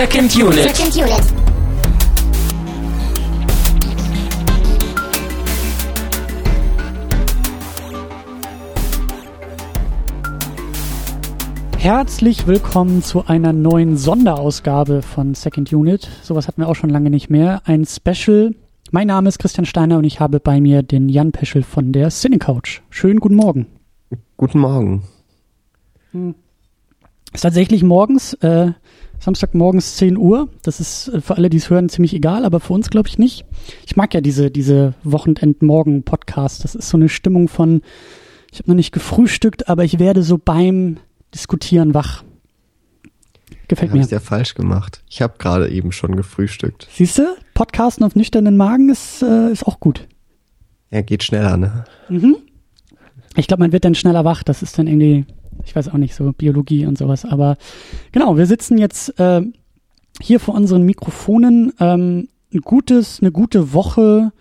Second Unit. Second Unit. Herzlich willkommen zu einer neuen Sonderausgabe von Second Unit. Sowas hatten wir auch schon lange nicht mehr. Ein Special. Mein Name ist Christian Steiner und ich habe bei mir den Jan Peschel von der Cinecouch. Schönen guten Morgen. Guten Morgen. Ist tatsächlich morgens, äh, Samstag morgens 10 Uhr. Das ist äh, für alle, die es hören, ziemlich egal, aber für uns glaube ich nicht. Ich mag ja diese, diese Wochenend-Morgen-Podcast. Das ist so eine Stimmung von, ich habe noch nicht gefrühstückt, aber ich werde so beim Diskutieren wach. Gefällt mir. ich sehr falsch gemacht. Ich habe gerade eben schon gefrühstückt. Siehst du, Podcasten auf nüchternen Magen ist, äh, ist auch gut. Ja, geht schneller, ne? Ich glaube, man wird dann schneller wach. Das ist dann irgendwie, ich weiß auch nicht, so Biologie und sowas. Aber genau, wir sitzen jetzt äh, hier vor unseren Mikrofonen. Ähm, ein gutes, eine gute Woche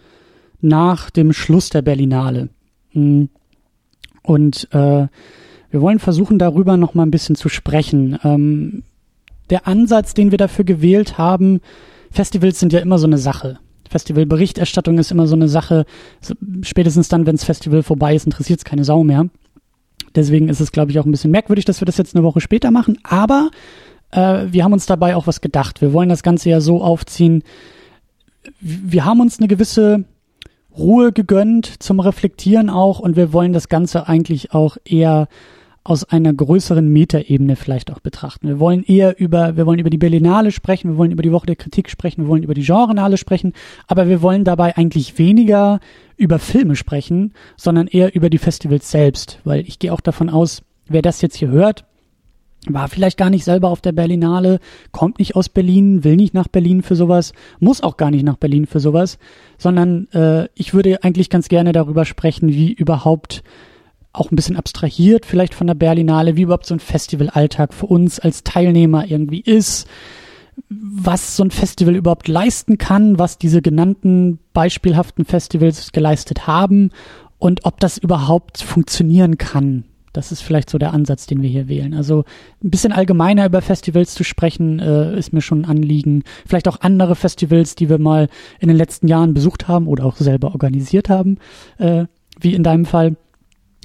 nach dem Schluss der Berlinale. Mm. Und äh, wir wollen versuchen, darüber noch mal ein bisschen zu sprechen. Ähm, der Ansatz, den wir dafür gewählt haben, Festivals sind ja immer so eine Sache. Festivalberichterstattung ist immer so eine Sache. Spätestens dann, wenn das Festival vorbei ist, interessiert es keine Sau mehr. Deswegen ist es, glaube ich, auch ein bisschen merkwürdig, dass wir das jetzt eine Woche später machen. Aber äh, wir haben uns dabei auch was gedacht. Wir wollen das Ganze ja so aufziehen. Wir haben uns eine gewisse Ruhe gegönnt zum Reflektieren auch und wir wollen das Ganze eigentlich auch eher aus einer größeren Metaebene vielleicht auch betrachten. Wir wollen eher über, wir wollen über die Berlinale sprechen, wir wollen über die Woche der Kritik sprechen, wir wollen über die Genrenale sprechen, aber wir wollen dabei eigentlich weniger über Filme sprechen, sondern eher über die Festivals selbst, weil ich gehe auch davon aus, wer das jetzt hier hört, war vielleicht gar nicht selber auf der Berlinale, kommt nicht aus Berlin, will nicht nach Berlin für sowas, muss auch gar nicht nach Berlin für sowas, sondern äh, ich würde eigentlich ganz gerne darüber sprechen, wie überhaupt auch ein bisschen abstrahiert vielleicht von der Berlinale, wie überhaupt so ein Festivalalltag für uns als Teilnehmer irgendwie ist, was so ein Festival überhaupt leisten kann, was diese genannten beispielhaften Festivals geleistet haben und ob das überhaupt funktionieren kann. Das ist vielleicht so der Ansatz, den wir hier wählen. Also ein bisschen allgemeiner über Festivals zu sprechen, äh, ist mir schon ein Anliegen. Vielleicht auch andere Festivals, die wir mal in den letzten Jahren besucht haben oder auch selber organisiert haben, äh, wie in deinem Fall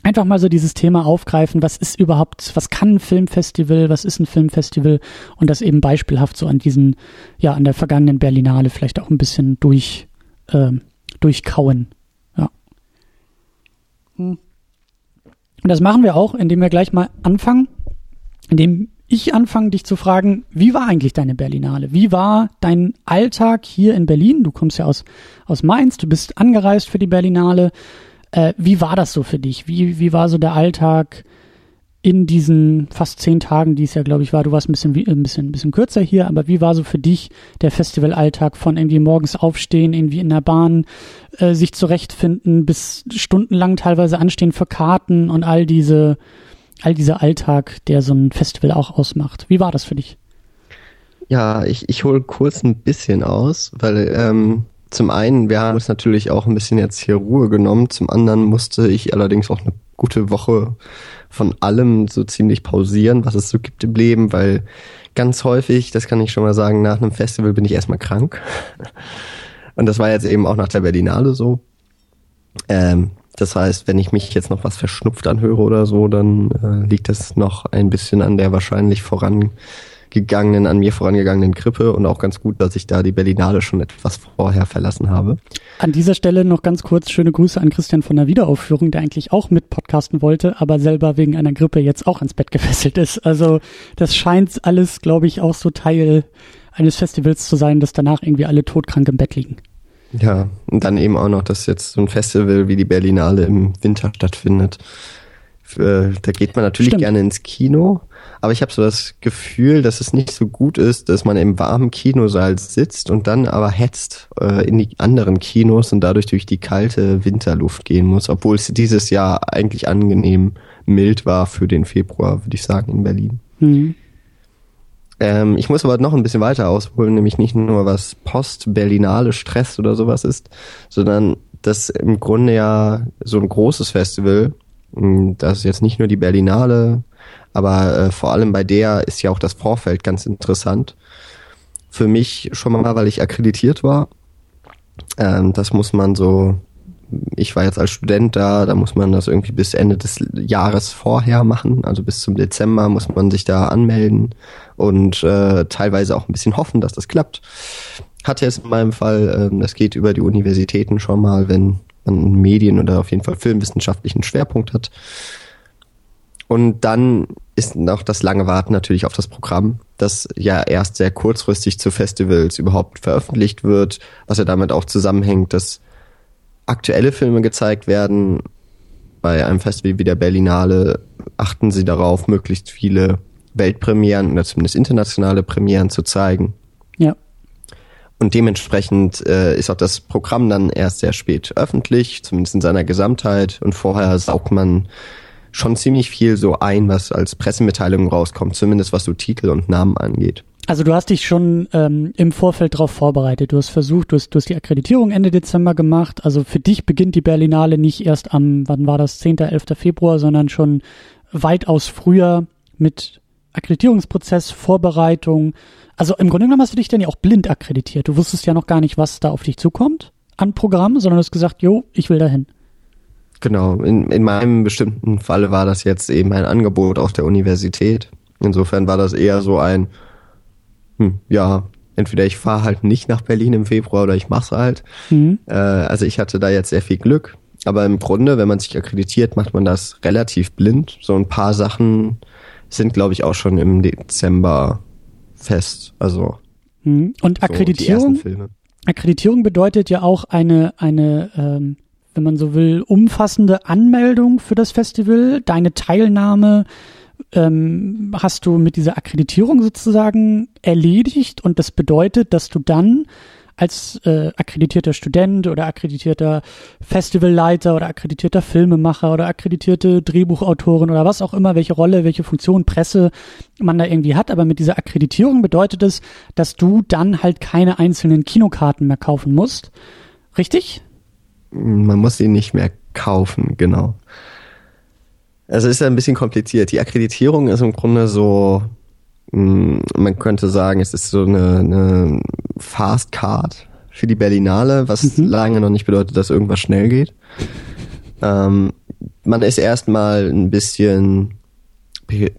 einfach mal so dieses Thema aufgreifen, was ist überhaupt, was kann ein Filmfestival, was ist ein Filmfestival und das eben beispielhaft so an diesen, ja, an der vergangenen Berlinale vielleicht auch ein bisschen durch, ähm, durchkauen. Ja. Hm. Und das machen wir auch, indem wir gleich mal anfangen, indem ich anfange, dich zu fragen, wie war eigentlich deine Berlinale? Wie war dein Alltag hier in Berlin? Du kommst ja aus, aus Mainz, du bist angereist für die Berlinale. Äh, wie war das so für dich? Wie, wie war so der Alltag in diesen fast zehn Tagen, die es ja, glaube ich, war? Du warst ein bisschen, wie- ein bisschen, ein bisschen kürzer hier, aber wie war so für dich der Festivalalltag von irgendwie morgens aufstehen, irgendwie in der Bahn, äh, sich zurechtfinden, bis stundenlang teilweise anstehen für Karten und all diese, all dieser Alltag, der so ein Festival auch ausmacht. Wie war das für dich? Ja, ich, ich hole kurz ein bisschen aus, weil ähm, zum einen, wir haben uns natürlich auch ein bisschen jetzt hier Ruhe genommen, zum anderen musste ich allerdings auch eine gute Woche von allem so ziemlich pausieren, was es so gibt im Leben, weil ganz häufig, das kann ich schon mal sagen, nach einem Festival bin ich erstmal krank. Und das war jetzt eben auch nach der Berlinale so. Ähm, das heißt, wenn ich mich jetzt noch was verschnupft anhöre oder so, dann äh, liegt das noch ein bisschen an der wahrscheinlich vorangegangenen, an mir vorangegangenen Grippe und auch ganz gut, dass ich da die Berlinale schon etwas vorher verlassen habe. An dieser Stelle noch ganz kurz schöne Grüße an Christian von der Wiederaufführung, der eigentlich auch mit podcasten wollte, aber selber wegen einer Grippe jetzt auch ans Bett gefesselt ist. Also das scheint alles, glaube ich, auch so Teil eines Festivals zu sein, dass danach irgendwie alle todkrank im Bett liegen. Ja, und dann eben auch noch, dass jetzt so ein Festival wie die Berlinale im Winter stattfindet. Äh, Da geht man natürlich Stimmt. gerne ins Kino, aber ich habe so das Gefühl, dass es nicht so gut ist, dass man im warmen Kinosaal sitzt und dann aber hetzt äh, in die anderen Kinos und dadurch durch die kalte Winterluft gehen muss, obwohl es dieses Jahr eigentlich angenehm mild war für den Februar, würde ich sagen, in Berlin. Hm. Ähm, ich muss aber noch ein bisschen weiter ausholen, nämlich nicht nur was post-Berlinale Stress oder sowas ist, sondern das im Grunde ja so ein großes Festival, das ist jetzt nicht nur die Berlinale, aber äh, vor allem bei der ist ja auch das Vorfeld ganz interessant. Für mich schon mal, weil ich akkreditiert war. Ähm, das muss man so, ich war jetzt als Student da, da muss man das irgendwie bis Ende des Jahres vorher machen, also bis zum Dezember muss man sich da anmelden und äh, teilweise auch ein bisschen hoffen, dass das klappt. Hatte jetzt in meinem Fall, ähm, das geht über die Universitäten schon mal, wenn man Medien oder auf jeden Fall filmwissenschaftlichen Schwerpunkt hat. Und dann ist noch das lange Warten natürlich auf das Programm, das ja erst sehr kurzfristig zu Festivals überhaupt veröffentlicht wird, was ja damit auch zusammenhängt, dass aktuelle Filme gezeigt werden. Bei einem Festival wie der Berlinale achten sie darauf, möglichst viele Weltpremieren oder zumindest internationale Premieren zu zeigen. Ja. Und dementsprechend äh, ist auch das Programm dann erst sehr spät öffentlich, zumindest in seiner Gesamtheit. Und vorher saugt man schon ziemlich viel so ein, was als Pressemitteilung rauskommt, zumindest was so Titel und Namen angeht. Also du hast dich schon ähm, im Vorfeld darauf vorbereitet. Du hast versucht, du hast, du hast die Akkreditierung Ende Dezember gemacht. Also für dich beginnt die Berlinale nicht erst am, wann war das, 10., 11. Februar, sondern schon weitaus früher mit Akkreditierungsprozess, Vorbereitung. Also im Grunde genommen hast du dich dann ja auch blind akkreditiert. Du wusstest ja noch gar nicht, was da auf dich zukommt an Programm, sondern du hast gesagt, jo, ich will dahin. Genau, in, in meinem bestimmten Falle war das jetzt eben ein Angebot aus der Universität. Insofern war das eher so ein, hm, ja, entweder ich fahre halt nicht nach Berlin im Februar oder ich mache halt. Mhm. Äh, also ich hatte da jetzt sehr viel Glück. Aber im Grunde, wenn man sich akkreditiert, macht man das relativ blind. So ein paar Sachen sind, glaube ich, auch schon im Dezember fest. Also mhm. und Akkreditierung. So Akkreditierung bedeutet ja auch eine eine ähm, wenn man so will, umfassende Anmeldung für das Festival. Deine Teilnahme ähm, hast du mit dieser Akkreditierung sozusagen erledigt und das bedeutet, dass du dann als äh, akkreditierter Student oder akkreditierter Festivalleiter oder akkreditierter Filmemacher oder akkreditierte Drehbuchautorin oder was auch immer, welche Rolle, welche Funktion, Presse man da irgendwie hat. Aber mit dieser Akkreditierung bedeutet es, dass du dann halt keine einzelnen Kinokarten mehr kaufen musst. Richtig? Man muss sie nicht mehr kaufen, genau. Also ist ja ein bisschen kompliziert. Die Akkreditierung ist im Grunde so, man könnte sagen, es ist so eine, eine Fast Card für die Berlinale, was mhm. lange noch nicht bedeutet, dass irgendwas schnell geht. Ähm, man ist erstmal ein bisschen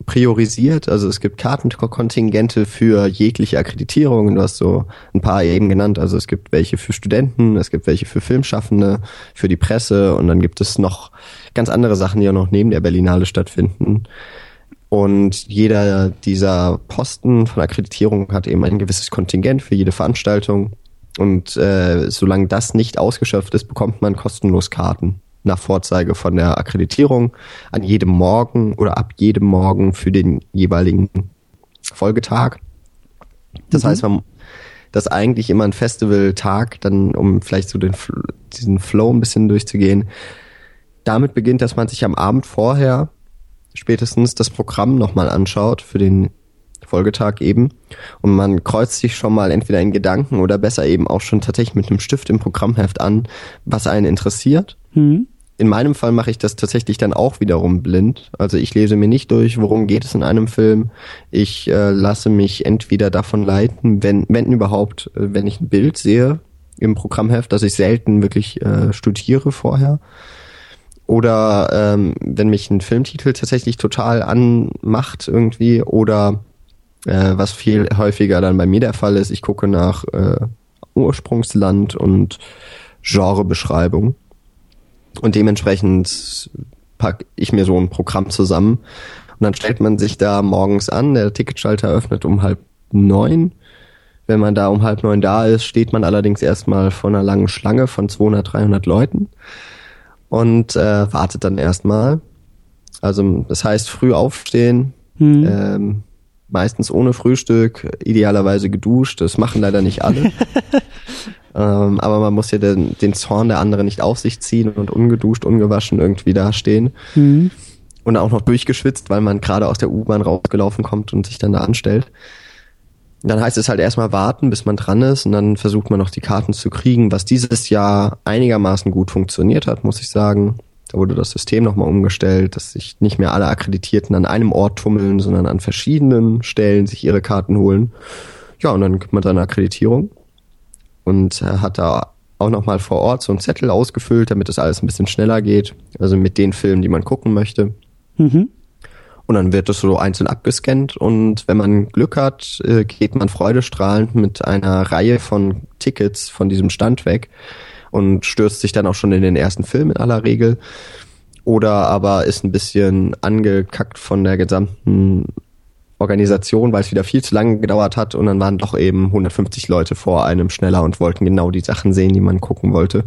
priorisiert. Also es gibt Kartenkontingente für jegliche Akkreditierung. Du hast so ein paar eben genannt. Also es gibt welche für Studenten, es gibt welche für Filmschaffende, für die Presse und dann gibt es noch ganz andere Sachen, die auch noch neben der Berlinale stattfinden. Und jeder dieser Posten von Akkreditierung hat eben ein gewisses Kontingent für jede Veranstaltung. Und äh, solange das nicht ausgeschöpft ist, bekommt man kostenlos Karten nach Vorzeige von der Akkreditierung an jedem Morgen oder ab jedem Morgen für den jeweiligen Folgetag. Das mhm. heißt, man, dass eigentlich immer ein Festivaltag, dann um vielleicht so den, diesen Flow ein bisschen durchzugehen, damit beginnt, dass man sich am Abend vorher spätestens das Programm nochmal anschaut für den Folgetag eben. Und man kreuzt sich schon mal entweder in Gedanken oder besser eben auch schon tatsächlich mit einem Stift im Programmheft an, was einen interessiert. Mhm in meinem Fall mache ich das tatsächlich dann auch wiederum blind. Also ich lese mir nicht durch, worum geht es in einem Film. Ich äh, lasse mich entweder davon leiten, wenn, wenn überhaupt, äh, wenn ich ein Bild sehe im Programmheft, dass ich selten wirklich äh, studiere vorher. Oder ähm, wenn mich ein Filmtitel tatsächlich total anmacht irgendwie. Oder äh, was viel häufiger dann bei mir der Fall ist, ich gucke nach äh, Ursprungsland und Genrebeschreibung und dementsprechend packe ich mir so ein Programm zusammen. Und dann stellt man sich da morgens an, der Ticketschalter öffnet um halb neun. Wenn man da um halb neun da ist, steht man allerdings erstmal vor einer langen Schlange von 200, 300 Leuten und äh, wartet dann erstmal. Also das heißt früh aufstehen, mhm. ähm, meistens ohne Frühstück, idealerweise geduscht. Das machen leider nicht alle. Ähm, aber man muss ja den, den Zorn der anderen nicht auf sich ziehen und ungeduscht, ungewaschen irgendwie dastehen. Mhm. Und auch noch durchgeschwitzt, weil man gerade aus der U-Bahn rausgelaufen kommt und sich dann da anstellt. Dann heißt es halt erstmal warten, bis man dran ist und dann versucht man noch die Karten zu kriegen, was dieses Jahr einigermaßen gut funktioniert hat, muss ich sagen. Da wurde das System nochmal umgestellt, dass sich nicht mehr alle Akkreditierten an einem Ort tummeln, sondern an verschiedenen Stellen sich ihre Karten holen. Ja, und dann gibt man dann Akkreditierung und äh, hat da auch nochmal vor Ort so einen Zettel ausgefüllt, damit das alles ein bisschen schneller geht. Also mit den Filmen, die man gucken möchte. Mhm. Und dann wird das so einzeln abgescannt und wenn man Glück hat, äh, geht man freudestrahlend mit einer Reihe von Tickets von diesem Stand weg und stürzt sich dann auch schon in den ersten Film in aller Regel. Oder aber ist ein bisschen angekackt von der gesamten Organisation, weil es wieder viel zu lange gedauert hat und dann waren doch eben 150 Leute vor einem schneller und wollten genau die Sachen sehen, die man gucken wollte.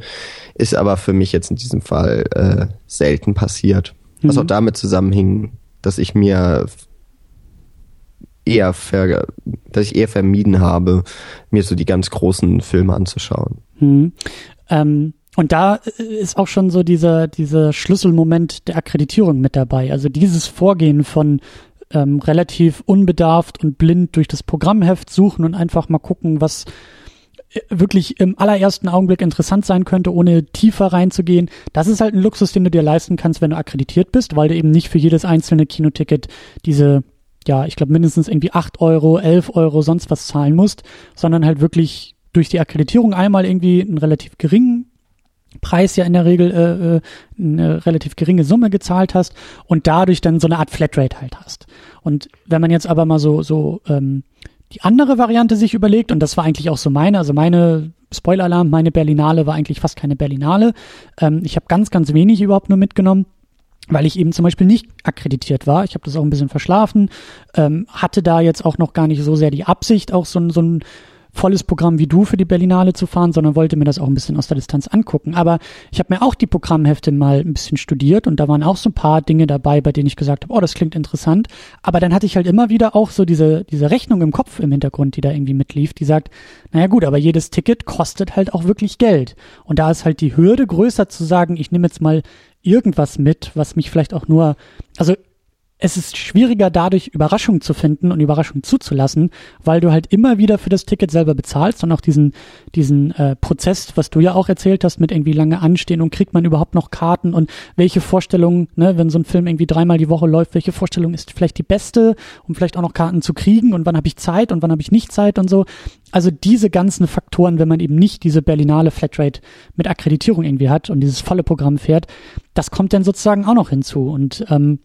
Ist aber für mich jetzt in diesem Fall äh, selten passiert. Was mhm. auch damit zusammenhing, dass ich mir eher ver, dass ich eher vermieden habe, mir so die ganz großen Filme anzuschauen. Mhm. Ähm, und da ist auch schon so dieser, dieser Schlüsselmoment der Akkreditierung mit dabei. Also dieses Vorgehen von ähm, relativ unbedarft und blind durch das Programmheft suchen und einfach mal gucken, was äh, wirklich im allerersten Augenblick interessant sein könnte, ohne tiefer reinzugehen. Das ist halt ein Luxus, den du dir leisten kannst, wenn du akkreditiert bist, weil du eben nicht für jedes einzelne Kinoticket diese, ja, ich glaube mindestens irgendwie acht Euro, elf Euro, sonst was zahlen musst, sondern halt wirklich durch die Akkreditierung einmal irgendwie einen relativ geringen Preis ja in der Regel äh, äh, eine relativ geringe Summe gezahlt hast und dadurch dann so eine Art Flatrate halt hast. Und wenn man jetzt aber mal so so ähm, die andere Variante sich überlegt und das war eigentlich auch so meine, also meine Spoiler-Alarm, meine Berlinale war eigentlich fast keine Berlinale. Ähm, ich habe ganz ganz wenig überhaupt nur mitgenommen weil ich eben zum Beispiel nicht akkreditiert war. Ich habe das auch ein bisschen verschlafen, ähm, hatte da jetzt auch noch gar nicht so sehr die Absicht, auch so, so ein volles Programm wie du für die Berlinale zu fahren, sondern wollte mir das auch ein bisschen aus der Distanz angucken. Aber ich habe mir auch die Programmhefte mal ein bisschen studiert und da waren auch so ein paar Dinge dabei, bei denen ich gesagt habe, oh, das klingt interessant. Aber dann hatte ich halt immer wieder auch so diese, diese Rechnung im Kopf im Hintergrund, die da irgendwie mitlief, die sagt, naja gut, aber jedes Ticket kostet halt auch wirklich Geld. Und da ist halt die Hürde größer zu sagen, ich nehme jetzt mal irgendwas mit, was mich vielleicht auch nur, also es ist schwieriger dadurch Überraschungen zu finden und Überraschungen zuzulassen, weil du halt immer wieder für das Ticket selber bezahlst und auch diesen diesen äh, Prozess, was du ja auch erzählt hast, mit irgendwie lange anstehen und kriegt man überhaupt noch Karten und welche Vorstellung, ne, wenn so ein Film irgendwie dreimal die Woche läuft, welche Vorstellung ist vielleicht die beste, um vielleicht auch noch Karten zu kriegen und wann habe ich Zeit und wann habe ich nicht Zeit und so. Also diese ganzen Faktoren, wenn man eben nicht diese Berlinale Flatrate mit Akkreditierung irgendwie hat und dieses volle Programm fährt, das kommt dann sozusagen auch noch hinzu und ähm,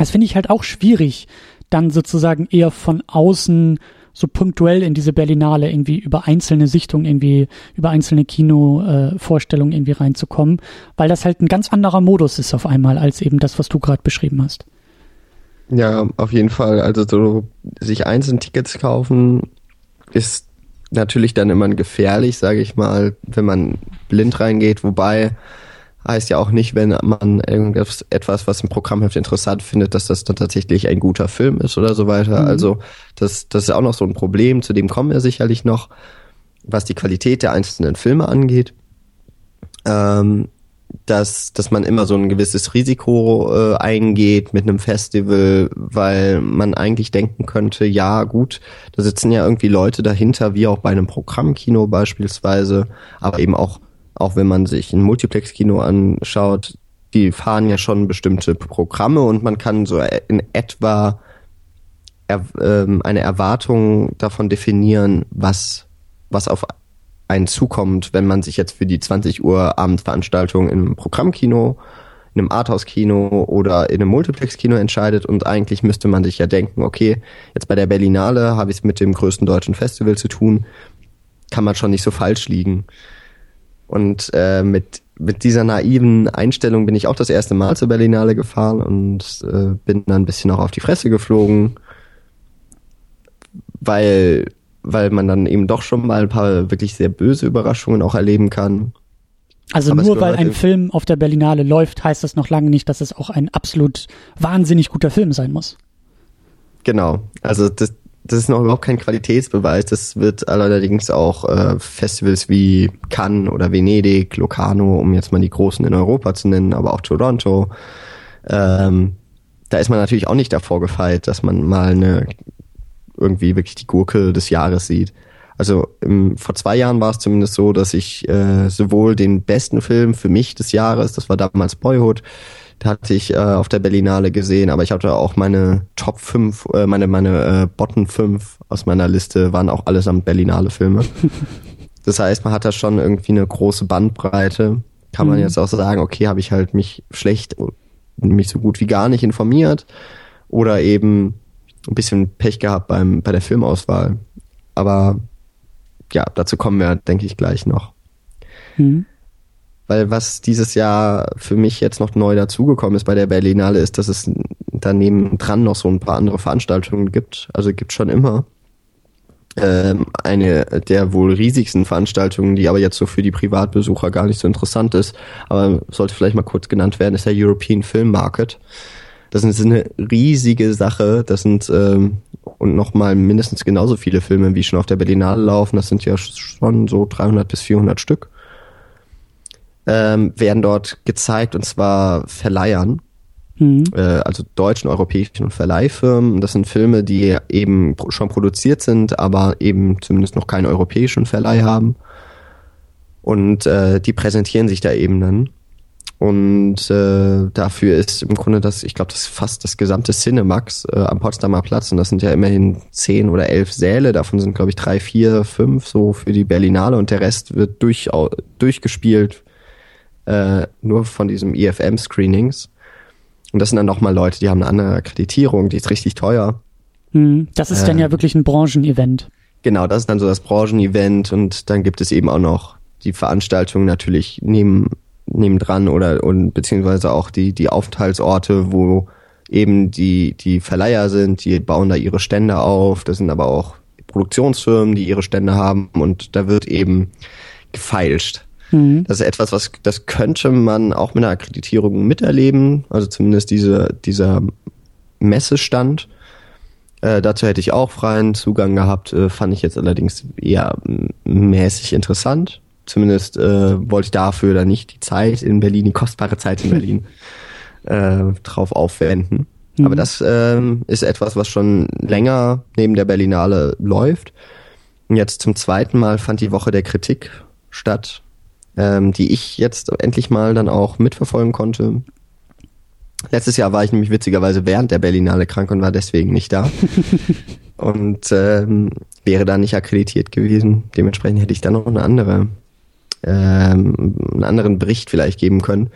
das finde ich halt auch schwierig, dann sozusagen eher von außen so punktuell in diese Berlinale irgendwie über einzelne Sichtungen irgendwie, über einzelne Kinovorstellungen äh, irgendwie reinzukommen, weil das halt ein ganz anderer Modus ist auf einmal als eben das, was du gerade beschrieben hast. Ja, auf jeden Fall. Also so sich einzelne Tickets kaufen ist natürlich dann immer gefährlich, sage ich mal, wenn man blind reingeht, wobei heißt ja auch nicht, wenn man irgendwas, etwas, was im Programmheft interessant findet, dass das dann tatsächlich ein guter Film ist oder so weiter. Mhm. Also das, das ist auch noch so ein Problem, zu dem kommen wir sicherlich noch, was die Qualität der einzelnen Filme angeht. Ähm, dass, dass man immer so ein gewisses Risiko äh, eingeht mit einem Festival, weil man eigentlich denken könnte, ja gut, da sitzen ja irgendwie Leute dahinter, wie auch bei einem Programmkino beispielsweise, aber eben auch auch wenn man sich ein Multiplex-Kino anschaut, die fahren ja schon bestimmte Programme und man kann so in etwa er, ähm, eine Erwartung davon definieren, was, was auf einen zukommt, wenn man sich jetzt für die 20 Uhr Abendveranstaltung im Programmkino, in einem Arthouse-Kino oder in einem Multiplex-Kino entscheidet und eigentlich müsste man sich ja denken, okay, jetzt bei der Berlinale habe ich es mit dem größten deutschen Festival zu tun, kann man schon nicht so falsch liegen. Und äh, mit, mit dieser naiven Einstellung bin ich auch das erste Mal zur Berlinale gefahren und äh, bin dann ein bisschen auch auf die Fresse geflogen, weil, weil man dann eben doch schon mal ein paar wirklich sehr böse Überraschungen auch erleben kann. Also Aber nur weil ein Film auf der Berlinale läuft, heißt das noch lange nicht, dass es auch ein absolut wahnsinnig guter Film sein muss. Genau. Also das, das ist noch überhaupt kein Qualitätsbeweis. Das wird allerdings auch äh, Festivals wie Cannes oder Venedig, Locarno, um jetzt mal die großen in Europa zu nennen, aber auch Toronto. Ähm, da ist man natürlich auch nicht davor gefeit, dass man mal eine irgendwie wirklich die Gurke des Jahres sieht. Also im, vor zwei Jahren war es zumindest so, dass ich äh, sowohl den besten Film für mich des Jahres, das war damals Boyhood, hatte ich äh, auf der Berlinale gesehen, aber ich hatte auch meine Top 5, äh, meine, meine äh, Bottom 5 aus meiner Liste waren auch allesamt Berlinale Filme. das heißt, man hat da schon irgendwie eine große Bandbreite. Kann man mhm. jetzt auch sagen, okay, habe ich halt mich schlecht, mich so gut wie gar nicht informiert oder eben ein bisschen Pech gehabt beim, bei der Filmauswahl. Aber ja, dazu kommen wir, denke ich, gleich noch. Mhm. Weil was dieses Jahr für mich jetzt noch neu dazugekommen ist bei der Berlinale, ist, dass es daneben dran noch so ein paar andere Veranstaltungen gibt. Also gibt schon immer. Ähm, eine der wohl riesigsten Veranstaltungen, die aber jetzt so für die Privatbesucher gar nicht so interessant ist, aber sollte vielleicht mal kurz genannt werden, ist der European Film Market. Das ist eine riesige Sache. Das sind ähm, und nochmal mindestens genauso viele Filme, wie schon auf der Berlinale laufen. Das sind ja schon so 300 bis 400 Stück ähm, werden dort gezeigt und zwar Verleihern. Mhm. Äh, also deutschen, europäischen Verleihfirmen. Das sind Filme, die eben schon produziert sind, aber eben zumindest noch keinen europäischen Verleih haben. Und äh, die präsentieren sich da eben dann. Und äh, dafür ist im Grunde das, ich glaube, das ist fast das gesamte Cinemax äh, am Potsdamer Platz. Und das sind ja immerhin zehn oder elf Säle. Davon sind, glaube ich, drei, vier, fünf so für die Berlinale. Und der Rest wird durch, durchgespielt äh, nur von diesem EFM-Screenings. Und das sind dann nochmal Leute, die haben eine andere Akkreditierung, die ist richtig teuer. Hm, das ist äh, dann ja wirklich ein Branchenevent. Genau, das ist dann so das Branchenevent und dann gibt es eben auch noch die Veranstaltungen natürlich neben, nebendran oder und beziehungsweise auch die, die Aufenthaltsorte, wo eben die, die Verleiher sind, die bauen da ihre Stände auf. Das sind aber auch Produktionsfirmen, die ihre Stände haben und da wird eben gefeilscht. Mhm. Das ist etwas, was das könnte man auch mit einer Akkreditierung miterleben, also zumindest diese, dieser Messestand. Äh, dazu hätte ich auch freien Zugang gehabt, äh, fand ich jetzt allerdings eher mäßig interessant. Zumindest äh, wollte ich dafür dann nicht die Zeit in Berlin, die kostbare Zeit in Berlin, äh, drauf aufwenden. Mhm. Aber das ähm, ist etwas, was schon länger neben der Berlinale läuft. Und jetzt zum zweiten Mal fand die Woche der Kritik statt ähm, die ich jetzt endlich mal dann auch mitverfolgen konnte. Letztes Jahr war ich nämlich witzigerweise während der Berlinale krank und war deswegen nicht da. und ähm, wäre da nicht akkreditiert gewesen. Dementsprechend hätte ich dann noch eine andere, ähm, einen anderen Bericht vielleicht geben können.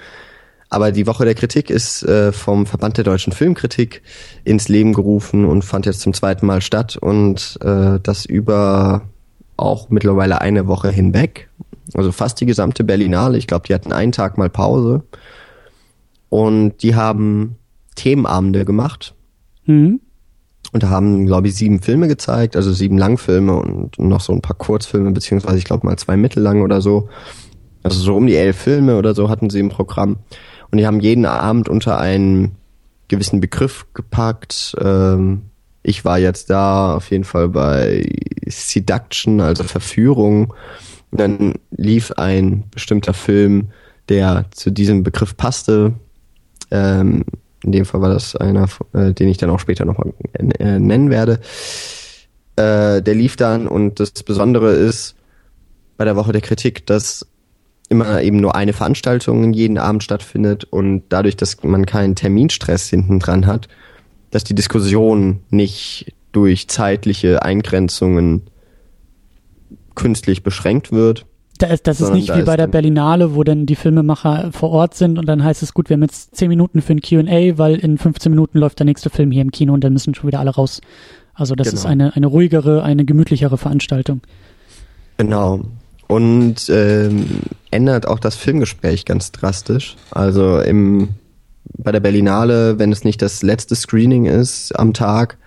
Aber die Woche der Kritik ist äh, vom Verband der deutschen Filmkritik ins Leben gerufen und fand jetzt zum zweiten Mal statt und äh, das über auch mittlerweile eine Woche hinweg. Also fast die gesamte Berlinale. Ich glaube, die hatten einen Tag mal Pause. Und die haben Themenabende gemacht. Mhm. Und da haben, glaube ich, sieben Filme gezeigt, also sieben Langfilme und noch so ein paar Kurzfilme, beziehungsweise ich glaube mal zwei mittellang oder so. Also so um die elf Filme oder so hatten sie im Programm. Und die haben jeden Abend unter einen gewissen Begriff gepackt. Ähm, ich war jetzt da auf jeden Fall bei Seduction, also Verführung. Dann lief ein bestimmter Film, der zu diesem Begriff passte. Ähm, in dem Fall war das einer, äh, den ich dann auch später nochmal äh, nennen werde. Äh, der lief dann und das Besondere ist bei der Woche der Kritik, dass immer eben nur eine Veranstaltung jeden Abend stattfindet und dadurch, dass man keinen Terminstress hinten dran hat, dass die Diskussion nicht durch zeitliche Eingrenzungen künstlich beschränkt wird. Da ist, das ist nicht wie bei der Berlinale, wo dann die Filmemacher vor Ort sind und dann heißt es, gut, wir haben jetzt zehn Minuten für ein Q&A, weil in 15 Minuten läuft der nächste Film hier im Kino und dann müssen schon wieder alle raus. Also das genau. ist eine, eine ruhigere, eine gemütlichere Veranstaltung. Genau. Und ähm, ändert auch das Filmgespräch ganz drastisch. Also im, bei der Berlinale, wenn es nicht das letzte Screening ist am Tag,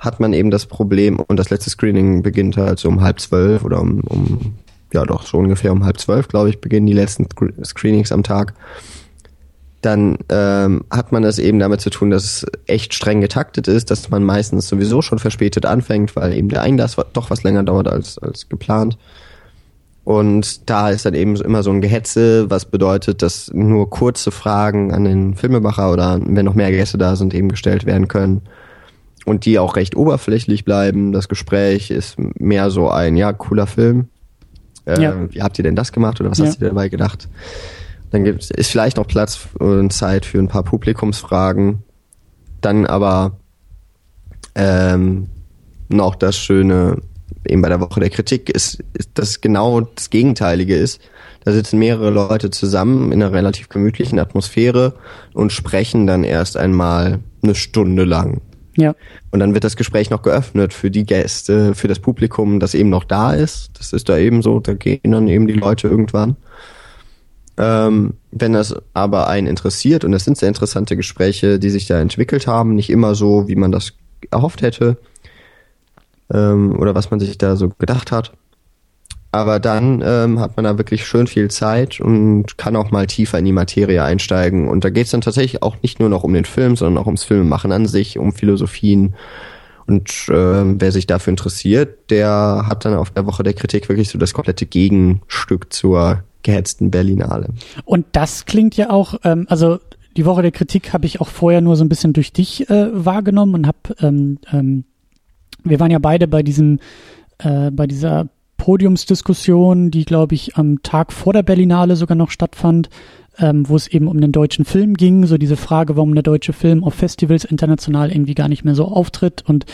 hat man eben das Problem, und das letzte Screening beginnt halt so um halb zwölf oder um, um ja doch so ungefähr um halb zwölf, glaube ich, beginnen die letzten Screenings am Tag. Dann ähm, hat man es eben damit zu tun, dass es echt streng getaktet ist, dass man meistens sowieso schon verspätet anfängt, weil eben der Einlass doch was länger dauert als, als geplant. Und da ist dann eben immer so ein Gehetze, was bedeutet, dass nur kurze Fragen an den Filmemacher oder wenn noch mehr Gäste da sind, eben gestellt werden können und die auch recht oberflächlich bleiben. Das Gespräch ist mehr so ein, ja, cooler Film. Äh, ja. Wie habt ihr denn das gemacht oder was ja. hast du dir dabei gedacht? Dann gibt, ist vielleicht noch Platz und Zeit für ein paar Publikumsfragen. Dann aber ähm, noch das Schöne eben bei der Woche der Kritik ist, ist dass genau das Gegenteilige ist. Da sitzen mehrere Leute zusammen in einer relativ gemütlichen Atmosphäre und sprechen dann erst einmal eine Stunde lang. Ja. Und dann wird das Gespräch noch geöffnet für die Gäste, für das Publikum, das eben noch da ist. Das ist da eben so, da gehen dann eben die Leute irgendwann. Ähm, wenn das aber einen interessiert, und das sind sehr interessante Gespräche, die sich da entwickelt haben, nicht immer so, wie man das erhofft hätte, ähm, oder was man sich da so gedacht hat. Aber dann ähm, hat man da wirklich schön viel Zeit und kann auch mal tiefer in die Materie einsteigen. Und da geht es dann tatsächlich auch nicht nur noch um den Film, sondern auch ums Filmemachen an sich, um Philosophien. Und äh, wer sich dafür interessiert, der hat dann auf der Woche der Kritik wirklich so das komplette Gegenstück zur gehetzten Berlinale. Und das klingt ja auch, ähm, also die Woche der Kritik habe ich auch vorher nur so ein bisschen durch dich äh, wahrgenommen und habe, ähm, ähm, wir waren ja beide bei diesem, äh, bei dieser Podiumsdiskussion, die glaube ich am Tag vor der Berlinale sogar noch stattfand, ähm, wo es eben um den deutschen Film ging, so diese Frage, warum der deutsche Film auf Festivals international irgendwie gar nicht mehr so auftritt und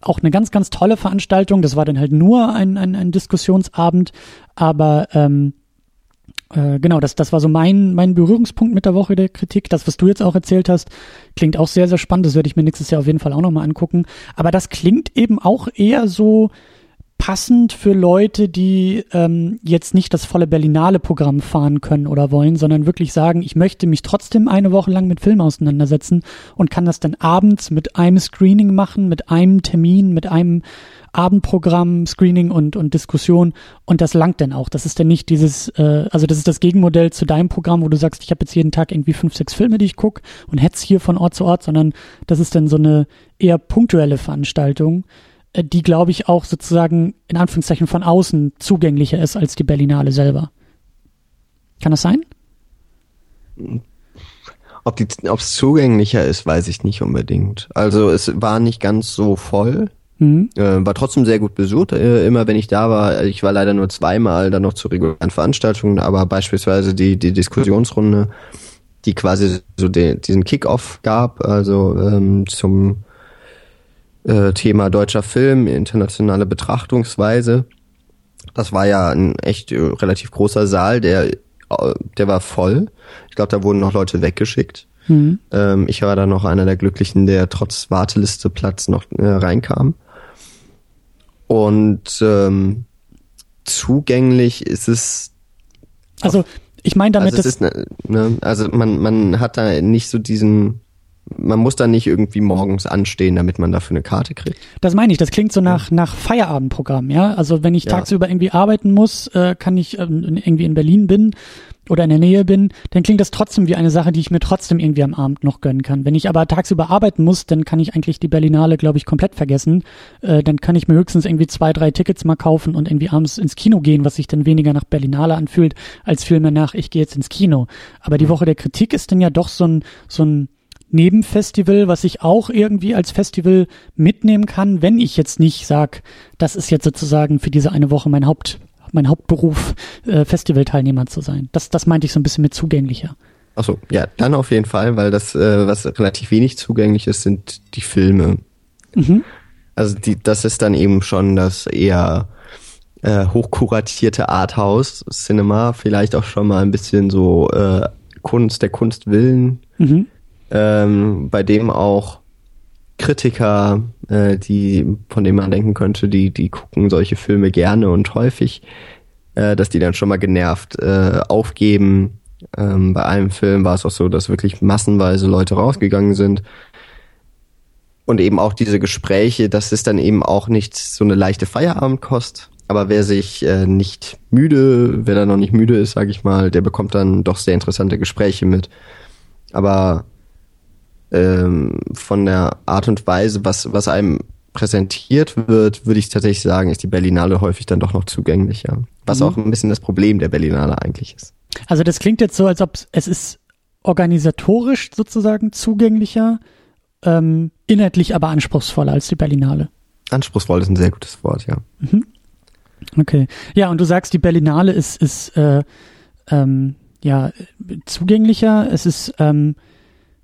auch eine ganz, ganz tolle Veranstaltung. Das war dann halt nur ein, ein, ein Diskussionsabend, aber ähm, äh, genau, das, das war so mein, mein Berührungspunkt mit der Woche der Kritik. Das, was du jetzt auch erzählt hast, klingt auch sehr, sehr spannend. Das werde ich mir nächstes Jahr auf jeden Fall auch nochmal angucken. Aber das klingt eben auch eher so, passend für Leute, die ähm, jetzt nicht das volle Berlinale-Programm fahren können oder wollen, sondern wirklich sagen, ich möchte mich trotzdem eine Woche lang mit Film auseinandersetzen und kann das dann abends mit einem Screening machen, mit einem Termin, mit einem Abendprogramm, Screening und, und Diskussion und das langt dann auch. Das ist dann nicht dieses, äh, also das ist das Gegenmodell zu deinem Programm, wo du sagst, ich habe jetzt jeden Tag irgendwie fünf, sechs Filme, die ich gucke und hetz hier von Ort zu Ort, sondern das ist dann so eine eher punktuelle Veranstaltung, die, glaube ich, auch sozusagen in Anführungszeichen von außen zugänglicher ist als die Berlinale selber. Kann das sein? Ob es zugänglicher ist, weiß ich nicht unbedingt. Also es war nicht ganz so voll. Mhm. Äh, war trotzdem sehr gut besucht. Äh, immer wenn ich da war, ich war leider nur zweimal dann noch zu regulären Veranstaltungen, aber beispielsweise die, die Diskussionsrunde, die quasi so den, diesen Kick-Off gab, also ähm, zum äh, Thema deutscher Film, internationale Betrachtungsweise. Das war ja ein echt äh, relativ großer Saal, der, äh, der war voll. Ich glaube, da wurden noch Leute weggeschickt. Mhm. Ähm, ich war da noch einer der Glücklichen, der trotz Warteliste Platz noch äh, reinkam. Und ähm, zugänglich ist es. Also ich meine damit, also, ist, ne, ne, also man man hat da nicht so diesen man muss da nicht irgendwie morgens anstehen, damit man dafür eine Karte kriegt. Das meine ich, das klingt so nach, nach Feierabendprogramm, ja. Also wenn ich ja. tagsüber irgendwie arbeiten muss, äh, kann ich ähm, irgendwie in Berlin bin oder in der Nähe bin, dann klingt das trotzdem wie eine Sache, die ich mir trotzdem irgendwie am Abend noch gönnen kann. Wenn ich aber tagsüber arbeiten muss, dann kann ich eigentlich die Berlinale, glaube ich, komplett vergessen. Äh, dann kann ich mir höchstens irgendwie zwei, drei Tickets mal kaufen und irgendwie abends ins Kino gehen, was sich dann weniger nach Berlinale anfühlt, als vielmehr nach, ich gehe jetzt ins Kino. Aber die Woche der Kritik ist dann ja doch so ein, so ein Nebenfestival, was ich auch irgendwie als Festival mitnehmen kann, wenn ich jetzt nicht sag, das ist jetzt sozusagen für diese eine Woche mein Haupt, mein Hauptberuf, äh, Festivalteilnehmer zu sein. Das, das meinte ich so ein bisschen mit zugänglicher. Achso, ja, dann auf jeden Fall, weil das, äh, was relativ wenig zugänglich ist, sind die Filme. Mhm. Also die, das ist dann eben schon das eher äh, hochkuratierte Arthouse-Cinema, vielleicht auch schon mal ein bisschen so äh, Kunst, der Kunst willen. Mhm ähm, bei dem auch Kritiker, äh, die, von denen man denken könnte, die, die gucken solche Filme gerne und häufig, äh, dass die dann schon mal genervt äh, aufgeben. Ähm, bei einem Film war es auch so, dass wirklich massenweise Leute rausgegangen sind. Und eben auch diese Gespräche, das ist dann eben auch nicht so eine leichte Feierabendkost. Aber wer sich äh, nicht müde, wer da noch nicht müde ist, sage ich mal, der bekommt dann doch sehr interessante Gespräche mit. Aber ähm, von der Art und Weise, was, was einem präsentiert wird, würde ich tatsächlich sagen, ist die Berlinale häufig dann doch noch zugänglicher. Was mhm. auch ein bisschen das Problem der Berlinale eigentlich ist. Also das klingt jetzt so, als ob es ist organisatorisch sozusagen zugänglicher, ähm, inhaltlich aber anspruchsvoller als die Berlinale. Anspruchsvoll ist ein sehr gutes Wort, ja. Mhm. Okay. Ja, und du sagst, die Berlinale ist, ist äh, ähm, ja, zugänglicher. Es ist, ähm,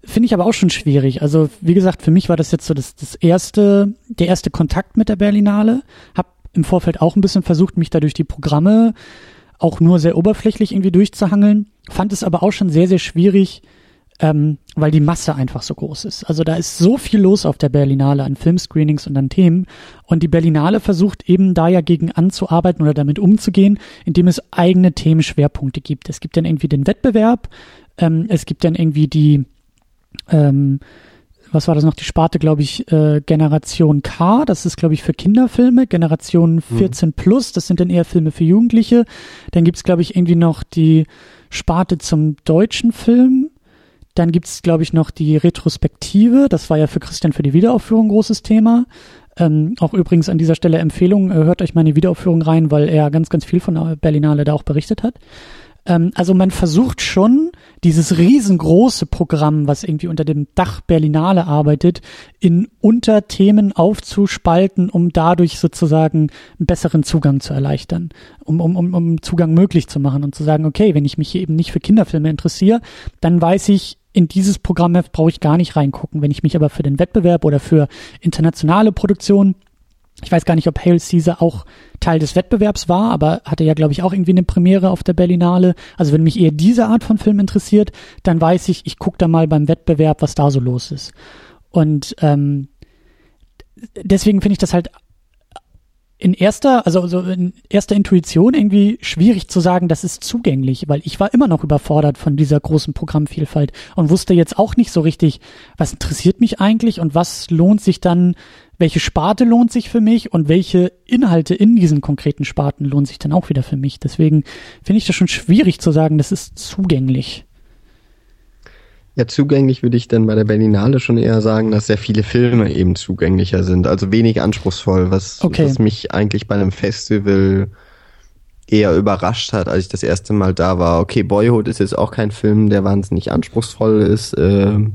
finde ich aber auch schon schwierig. Also, wie gesagt, für mich war das jetzt so das, das erste, der erste Kontakt mit der Berlinale. Hab im Vorfeld auch ein bisschen versucht, mich da durch die Programme auch nur sehr oberflächlich irgendwie durchzuhangeln. Fand es aber auch schon sehr, sehr schwierig, ähm, weil die Masse einfach so groß ist. Also da ist so viel los auf der Berlinale an Filmscreenings und an Themen. Und die Berlinale versucht eben da ja gegen anzuarbeiten oder damit umzugehen, indem es eigene Themenschwerpunkte gibt. Es gibt dann irgendwie den Wettbewerb, ähm, es gibt dann irgendwie die, ähm, was war das noch, die Sparte, glaube ich, äh, Generation K, das ist, glaube ich, für Kinderfilme, Generation 14 mhm. plus, das sind dann eher Filme für Jugendliche. Dann gibt's glaube ich, irgendwie noch die Sparte zum deutschen Film, dann gibt es, glaube ich, noch die Retrospektive. Das war ja für Christian für die Wiederaufführung ein großes Thema. Ähm, auch übrigens an dieser Stelle Empfehlung, äh, hört euch meine Wiederaufführung rein, weil er ganz, ganz viel von der Berlinale da auch berichtet hat. Ähm, also man versucht schon, dieses riesengroße Programm, was irgendwie unter dem Dach Berlinale arbeitet, in Unterthemen aufzuspalten, um dadurch sozusagen einen besseren Zugang zu erleichtern, um, um, um, um Zugang möglich zu machen und zu sagen, okay, wenn ich mich hier eben nicht für Kinderfilme interessiere, dann weiß ich, in dieses Programmheft brauche ich gar nicht reingucken. Wenn ich mich aber für den Wettbewerb oder für internationale Produktionen ich weiß gar nicht, ob Hail Caesar auch Teil des Wettbewerbs war, aber hatte ja, glaube ich, auch irgendwie eine Premiere auf der Berlinale. Also wenn mich eher diese Art von Film interessiert, dann weiß ich, ich gucke da mal beim Wettbewerb, was da so los ist. Und ähm, deswegen finde ich das halt in erster, also so in erster Intuition irgendwie schwierig zu sagen, das ist zugänglich, weil ich war immer noch überfordert von dieser großen Programmvielfalt und wusste jetzt auch nicht so richtig, was interessiert mich eigentlich und was lohnt sich dann welche Sparte lohnt sich für mich und welche Inhalte in diesen konkreten Sparten lohnen sich dann auch wieder für mich. Deswegen finde ich das schon schwierig zu sagen, das ist zugänglich. Ja, zugänglich würde ich dann bei der Berlinale schon eher sagen, dass sehr viele Filme eben zugänglicher sind, also wenig anspruchsvoll, was, okay. was mich eigentlich bei einem Festival eher überrascht hat, als ich das erste Mal da war. Okay, Boyhood ist jetzt auch kein Film, der wahnsinnig anspruchsvoll ist. Ähm,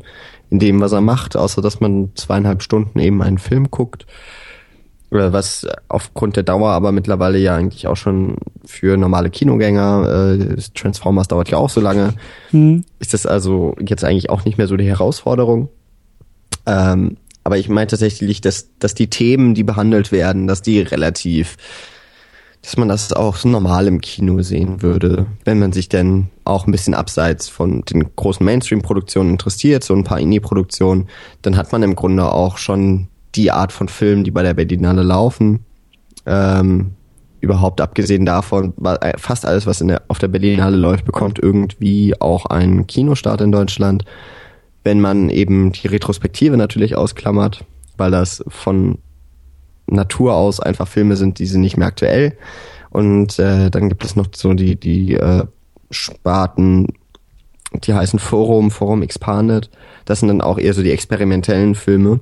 in dem, was er macht, außer dass man zweieinhalb Stunden eben einen Film guckt. Was aufgrund der Dauer aber mittlerweile ja eigentlich auch schon für normale Kinogänger, äh, Transformers dauert ja auch so lange, mhm. ist das also jetzt eigentlich auch nicht mehr so die Herausforderung. Ähm, aber ich meine tatsächlich, dass, dass die Themen, die behandelt werden, dass die relativ dass man das auch so normal im Kino sehen würde, wenn man sich denn auch ein bisschen abseits von den großen Mainstream-Produktionen interessiert, so ein paar Indie-Produktionen, dann hat man im Grunde auch schon die Art von Filmen, die bei der Berlinale laufen. Ähm, überhaupt abgesehen davon, äh, fast alles, was der, auf der Berlinale läuft, bekommt irgendwie auch einen Kinostart in Deutschland. Wenn man eben die Retrospektive natürlich ausklammert, weil das von Natur aus einfach Filme sind, die sind nicht mehr aktuell. Und äh, dann gibt es noch so die, die äh, Sparten, die heißen Forum, Forum Expanded. Das sind dann auch eher so die experimentellen Filme,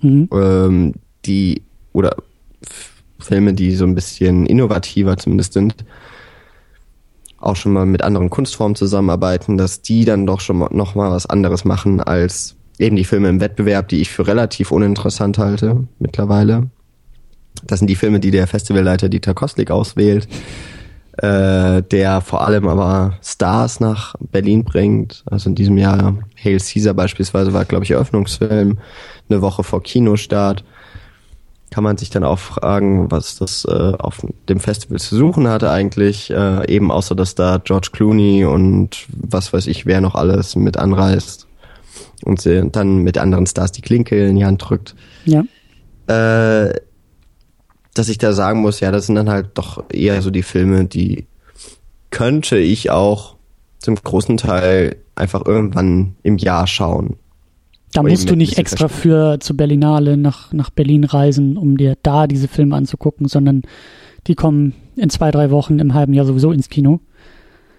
mhm. ähm, die oder Filme, die so ein bisschen innovativer zumindest sind, auch schon mal mit anderen Kunstformen zusammenarbeiten, dass die dann doch schon mal, noch mal was anderes machen als eben die Filme im Wettbewerb, die ich für relativ uninteressant halte mittlerweile. Das sind die Filme, die der Festivalleiter Dieter Kostlik auswählt, äh, der vor allem aber Stars nach Berlin bringt. Also in diesem Jahr Hail Caesar beispielsweise war, glaube ich, Eröffnungsfilm, eine Woche vor Kinostart. Kann man sich dann auch fragen, was das äh, auf dem Festival zu suchen hatte eigentlich, äh, eben außer dass da George Clooney und was weiß ich, wer noch alles mit anreist und sie dann mit anderen Stars die Klinke in die Hand drückt. Ja. Äh, dass ich da sagen muss, ja, das sind dann halt doch eher so die Filme, die könnte ich auch zum großen Teil einfach irgendwann im Jahr schauen. Da musst du nicht extra für zur Berlinale nach, nach Berlin reisen, um dir da diese Filme anzugucken, sondern die kommen in zwei, drei Wochen im halben Jahr sowieso ins Kino.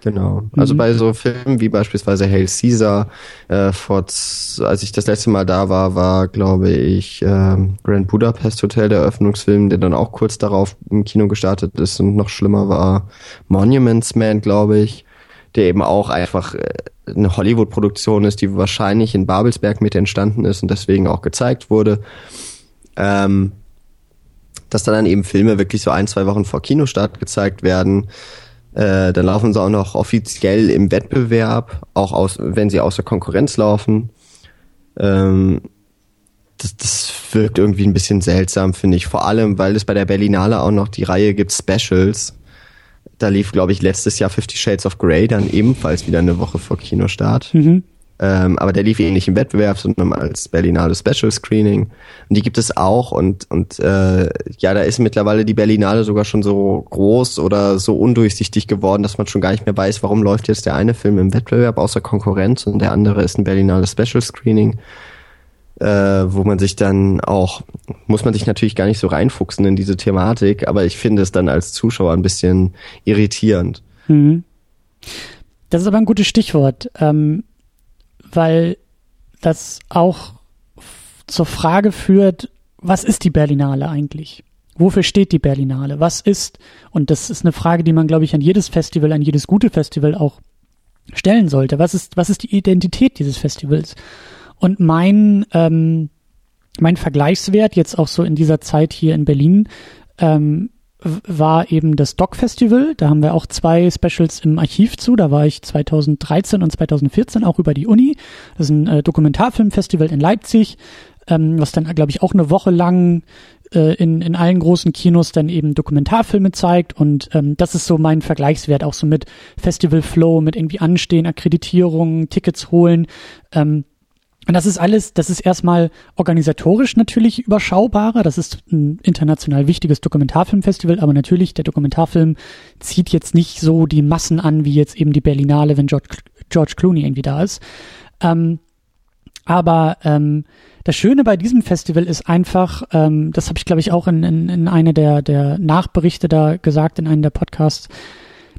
Genau. Also mhm. bei so Filmen wie beispielsweise Hail Caesar, äh, vor, als ich das letzte Mal da war, war, glaube ich, äh, Grand Budapest Hotel der Eröffnungsfilm, der dann auch kurz darauf im Kino gestartet ist und noch schlimmer war Monuments Man, glaube ich, der eben auch einfach äh, eine Hollywood-Produktion ist, die wahrscheinlich in Babelsberg mit entstanden ist und deswegen auch gezeigt wurde. Ähm, dass dann, dann eben Filme wirklich so ein, zwei Wochen vor Kinostart gezeigt werden Äh, dann laufen sie auch noch offiziell im Wettbewerb, auch aus, wenn sie außer Konkurrenz laufen. Ähm, das, das wirkt irgendwie ein bisschen seltsam, finde ich. Vor allem, weil es bei der Berlinale auch noch die Reihe gibt Specials. Da lief, glaube ich, letztes Jahr Fifty Shades of Grey dann ebenfalls wieder eine Woche vor Kinostart. Mhm. Ähm, aber der lief eben nicht im Wettbewerb, sondern als Berlinale Special Screening. Und die gibt es auch und, und äh, ja, da ist mittlerweile die Berlinale sogar schon so groß oder so undurchsichtig geworden, dass man schon gar nicht mehr weiß, warum läuft jetzt der eine Film im Wettbewerb außer Konkurrenz und der andere ist ein Berlinale Special Screening. Äh, wo man sich dann auch, muss man sich natürlich gar nicht so reinfuchsen in diese Thematik, aber ich finde es dann als Zuschauer ein bisschen irritierend. Mhm. Das ist aber ein gutes Stichwort. Ähm weil das auch zur Frage führt, was ist die Berlinale eigentlich? Wofür steht die Berlinale? Was ist, und das ist eine Frage, die man, glaube ich, an jedes Festival, an jedes gute Festival auch stellen sollte. Was ist, was ist die Identität dieses Festivals? Und mein, ähm, mein Vergleichswert jetzt auch so in dieser Zeit hier in Berlin ähm, war eben das Doc Festival. Da haben wir auch zwei Specials im Archiv zu. Da war ich 2013 und 2014 auch über die Uni. Das ist ein äh, Dokumentarfilmfestival in Leipzig, ähm, was dann, glaube ich, auch eine Woche lang äh, in, in allen großen Kinos dann eben Dokumentarfilme zeigt. Und ähm, das ist so mein Vergleichswert, auch so mit Festival Flow, mit irgendwie Anstehen, Akkreditierungen, Tickets holen. Ähm, und das ist alles, das ist erstmal organisatorisch natürlich überschaubarer. Das ist ein international wichtiges Dokumentarfilmfestival, aber natürlich, der Dokumentarfilm zieht jetzt nicht so die Massen an, wie jetzt eben die Berlinale, wenn George, George Clooney irgendwie da ist. Ähm, aber ähm, das Schöne bei diesem Festival ist einfach, ähm, das habe ich glaube ich auch in, in, in einer der, der Nachberichte da gesagt, in einem der Podcasts.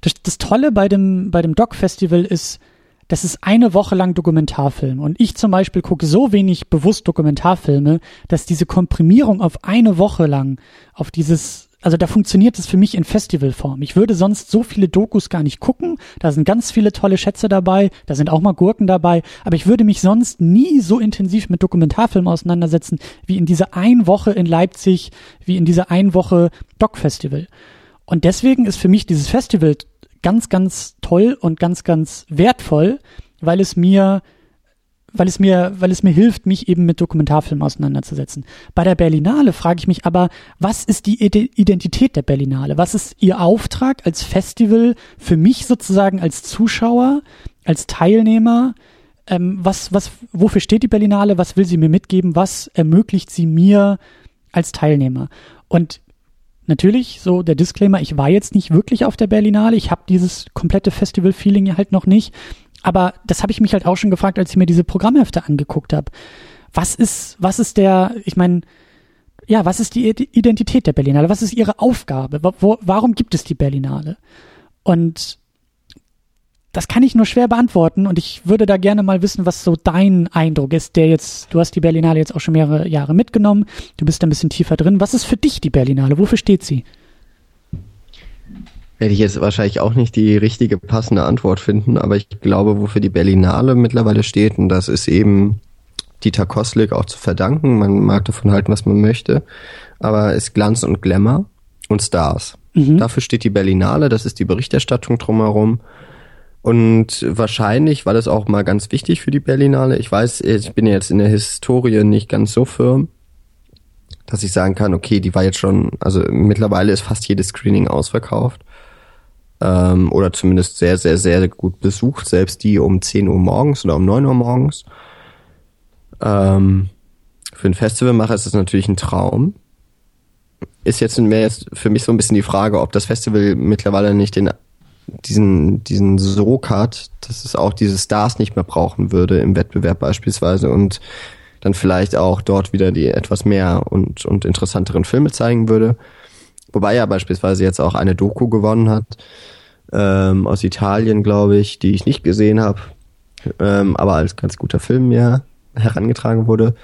Das, das Tolle bei dem, bei dem Doc-Festival ist, das ist eine Woche lang Dokumentarfilm. Und ich zum Beispiel gucke so wenig bewusst Dokumentarfilme, dass diese Komprimierung auf eine Woche lang, auf dieses, also da funktioniert es für mich in Festivalform. Ich würde sonst so viele Dokus gar nicht gucken. Da sind ganz viele tolle Schätze dabei. Da sind auch mal Gurken dabei. Aber ich würde mich sonst nie so intensiv mit Dokumentarfilmen auseinandersetzen, wie in dieser ein Woche in Leipzig, wie in dieser ein Woche Doc-Festival. Und deswegen ist für mich dieses Festival ganz, ganz toll und ganz, ganz wertvoll, weil es mir weil es mir, weil es mir hilft, mich eben mit Dokumentarfilmen auseinanderzusetzen. Bei der Berlinale frage ich mich aber, was ist die Identität der Berlinale? Was ist ihr Auftrag als Festival für mich sozusagen als Zuschauer, als Teilnehmer? Ähm, was, was, wofür steht die Berlinale? Was will sie mir mitgeben? Was ermöglicht sie mir als Teilnehmer? Und natürlich, so der Disclaimer, ich war jetzt nicht wirklich auf der Berlinale, ich habe dieses komplette Festival-Feeling halt noch nicht, aber das habe ich mich halt auch schon gefragt, als ich mir diese Programmhefte angeguckt habe. Was ist, was ist der, ich meine, ja, was ist die Identität der Berlinale? Was ist ihre Aufgabe? Wo, warum gibt es die Berlinale? Und das kann ich nur schwer beantworten und ich würde da gerne mal wissen, was so dein Eindruck ist, der jetzt, du hast die Berlinale jetzt auch schon mehrere Jahre mitgenommen, du bist da ein bisschen tiefer drin. Was ist für dich die Berlinale? Wofür steht sie? Werde ich jetzt wahrscheinlich auch nicht die richtige passende Antwort finden, aber ich glaube, wofür die Berlinale mittlerweile steht, und das ist eben Dieter Kostlik auch zu verdanken, man mag davon halten, was man möchte, aber ist Glanz und Glamour und Stars. Mhm. Dafür steht die Berlinale, das ist die Berichterstattung drumherum und wahrscheinlich war das auch mal ganz wichtig für die Berlinale. Ich weiß, ich bin jetzt in der Historie nicht ganz so firm, dass ich sagen kann, okay, die war jetzt schon, also mittlerweile ist fast jedes Screening ausverkauft. Ähm, oder zumindest sehr, sehr, sehr gut besucht, selbst die um 10 Uhr morgens oder um 9 Uhr morgens. Ähm, für einen Festivalmacher ist das natürlich ein Traum. Ist jetzt mehr jetzt für mich so ein bisschen die Frage, ob das Festival mittlerweile nicht den diesen, diesen Sog hat, dass es auch diese Stars nicht mehr brauchen würde im Wettbewerb beispielsweise und dann vielleicht auch dort wieder die etwas mehr und, und interessanteren Filme zeigen würde. Wobei er beispielsweise jetzt auch eine Doku gewonnen hat, ähm, aus Italien, glaube ich, die ich nicht gesehen habe, ähm, aber als ganz guter Film mir herangetragen wurde.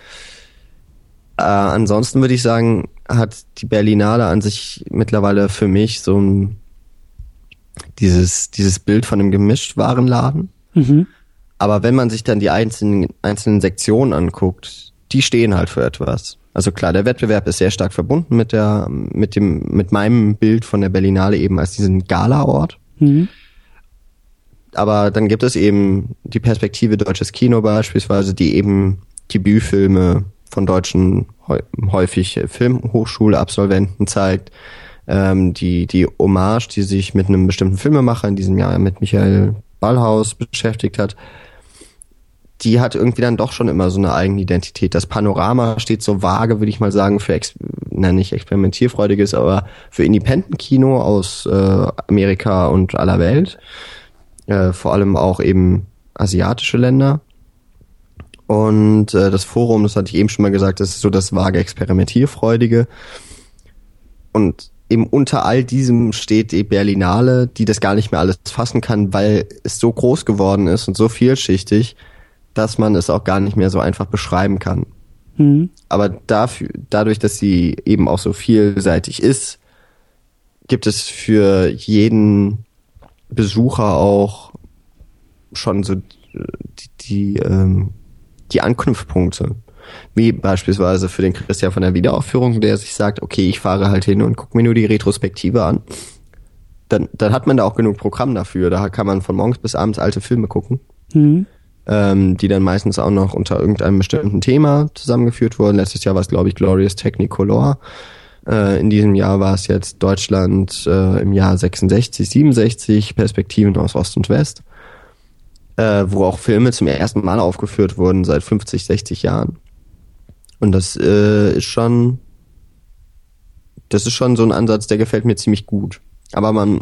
Äh, ansonsten würde ich sagen, hat die Berlinale an sich mittlerweile für mich so ein dieses, dieses Bild von einem Gemischtwarenladen. Mhm. Aber wenn man sich dann die einzelnen, einzelnen Sektionen anguckt, die stehen halt für etwas. Also klar, der Wettbewerb ist sehr stark verbunden mit der, mit dem, mit meinem Bild von der Berlinale eben als diesen Gala-Ort. Mhm. Aber dann gibt es eben die Perspektive deutsches Kino beispielsweise, die eben Debütfilme von deutschen häufig Filmhochschulabsolventen zeigt. Ähm, die, die Hommage, die sich mit einem bestimmten Filmemacher in diesem Jahr mit Michael Ballhaus beschäftigt hat, die hat irgendwie dann doch schon immer so eine eigene Identität. Das Panorama steht so vage, würde ich mal sagen, für, ex na nicht experimentierfreudiges, aber für Independent-Kino aus äh, Amerika und aller Welt. Äh, vor allem auch eben asiatische Länder. Und äh, das Forum, das hatte ich eben schon mal gesagt, das ist so das vage Experimentierfreudige. Und eben unter all diesem steht die Berlinale, die das gar nicht mehr alles fassen kann, weil es so groß geworden ist und so vielschichtig, dass man es auch gar nicht mehr so einfach beschreiben kann. Mhm. Aber dafür, dadurch, dass sie eben auch so vielseitig ist, gibt es für jeden Besucher auch schon so die, die, ähm, die Anknüpfpunkte. Wie beispielsweise für den Christian von der Wiederaufführung, der sich sagt, okay, ich fahre halt hin und gucke mir nur die Retrospektive an. Dann, dann hat man da auch genug Programm dafür. Da kann man von morgens bis abends alte Filme gucken. Mhm. Ähm, die dann meistens auch noch unter irgendeinem bestimmten Thema zusammengeführt wurden. Letztes Jahr war es, glaube ich, Glorious Technicolor. Äh, in diesem Jahr war es jetzt Deutschland äh, im Jahr 66, 67, Perspektiven aus Ost und West, äh, wo auch Filme zum ersten Mal aufgeführt wurden seit 50, 60 Jahren. Und das äh, ist schon, das ist schon so ein Ansatz, der gefällt mir ziemlich gut. Aber man,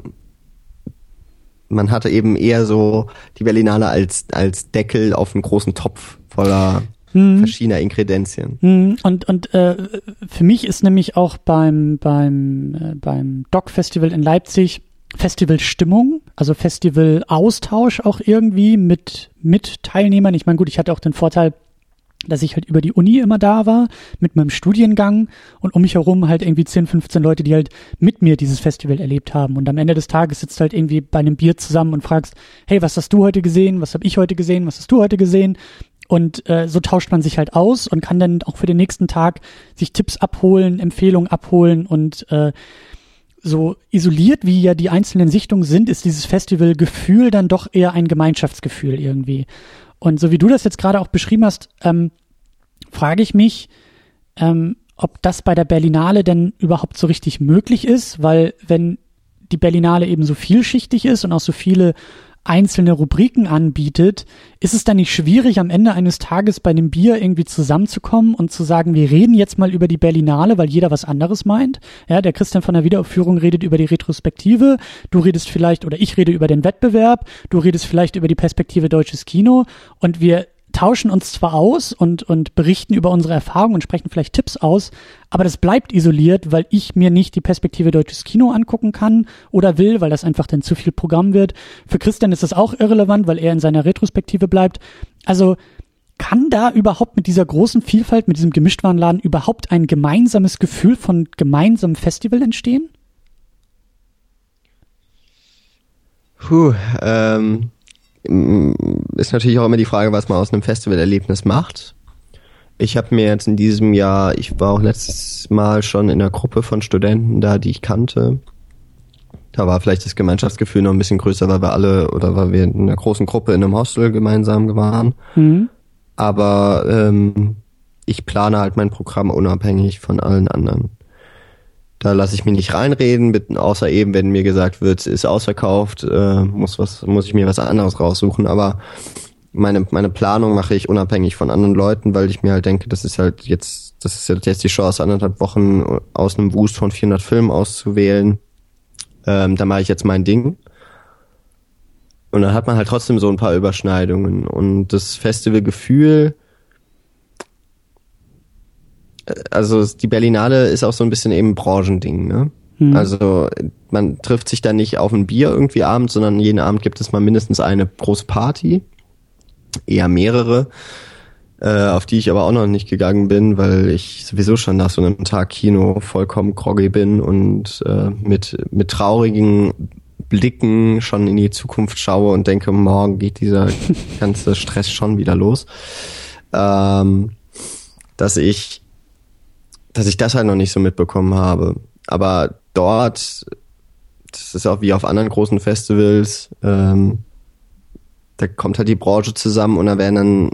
man hatte eben eher so die Berlinale als, als Deckel auf einen großen Topf voller hm. verschiedener Inkredenzien. Hm. Und, und äh, für mich ist nämlich auch beim, beim, äh, beim Doc Festival in Leipzig Festivalstimmung, also Festivalaustausch auch irgendwie mit, mit Teilnehmern. Ich meine, gut, ich hatte auch den Vorteil, dass ich halt über die Uni immer da war, mit meinem Studiengang und um mich herum halt irgendwie 10, 15 Leute, die halt mit mir dieses Festival erlebt haben. Und am Ende des Tages sitzt halt irgendwie bei einem Bier zusammen und fragst, hey, was hast du heute gesehen? Was habe ich heute gesehen? Was hast du heute gesehen? Und äh, so tauscht man sich halt aus und kann dann auch für den nächsten Tag sich Tipps abholen, Empfehlungen abholen und äh, so isoliert wie ja die einzelnen Sichtungen sind, ist dieses Festivalgefühl dann doch eher ein Gemeinschaftsgefühl irgendwie. Und so wie du das jetzt gerade auch beschrieben hast, ähm, frage ich mich, ähm, ob das bei der Berlinale denn überhaupt so richtig möglich ist, weil wenn die Berlinale eben so vielschichtig ist und auch so viele einzelne Rubriken anbietet, ist es dann nicht schwierig, am Ende eines Tages bei einem Bier irgendwie zusammenzukommen und zu sagen, wir reden jetzt mal über die Berlinale, weil jeder was anderes meint. Ja, der Christian von der Wiederaufführung redet über die Retrospektive, du redest vielleicht, oder ich rede über den Wettbewerb, du redest vielleicht über die Perspektive deutsches Kino. Und wir tauschen uns zwar aus und, und berichten über unsere Erfahrungen und sprechen vielleicht Tipps aus, aber das bleibt isoliert, weil ich mir nicht die Perspektive deutsches Kino angucken kann oder will, weil das einfach dann zu viel Programm wird. Für Christian ist das auch irrelevant, weil er in seiner Retrospektive bleibt. Also kann da überhaupt mit dieser großen Vielfalt, mit diesem Gemischtwarenladen überhaupt ein gemeinsames Gefühl von gemeinsamem Festival entstehen? Puh, ähm, ist natürlich auch immer die Frage, was man aus einem Festivalerlebnis macht. Ich habe mir jetzt in diesem Jahr, ich war auch letztes Mal schon in einer Gruppe von Studenten da, die ich kannte. Da war vielleicht das Gemeinschaftsgefühl noch ein bisschen größer, weil wir alle oder weil wir in einer großen Gruppe in einem Hostel gemeinsam waren. Mhm. Aber ähm, ich plane halt mein Programm unabhängig von allen anderen. Da lasse ich mich nicht reinreden, mit, außer eben, wenn mir gesagt wird, ist ausverkauft, äh, muss was, muss ich mir was anderes raussuchen. Aber meine, meine Planung mache ich unabhängig von anderen Leuten, weil ich mir halt denke, das ist halt jetzt, das ist jetzt die Chance, anderthalb Wochen aus einem Wust von 400 Filmen auszuwählen. Ähm, da mache ich jetzt mein Ding. Und dann hat man halt trotzdem so ein paar Überschneidungen. Und das Festivalgefühl, also die Berlinale ist auch so ein bisschen eben Branchending, ne? Hm. Also man trifft sich da nicht auf ein Bier irgendwie abends, sondern jeden Abend gibt es mal mindestens eine große Party, eher mehrere, äh, auf die ich aber auch noch nicht gegangen bin, weil ich sowieso schon nach so einem Tag Kino vollkommen groggy bin und äh, mit mit traurigen Blicken schon in die Zukunft schaue und denke, morgen geht dieser ganze Stress schon wieder los. Ähm, dass ich dass ich das halt noch nicht so mitbekommen habe. Aber dort das ist auch wie auf anderen großen Festivals. Ähm, da kommt halt die Branche zusammen und da werden dann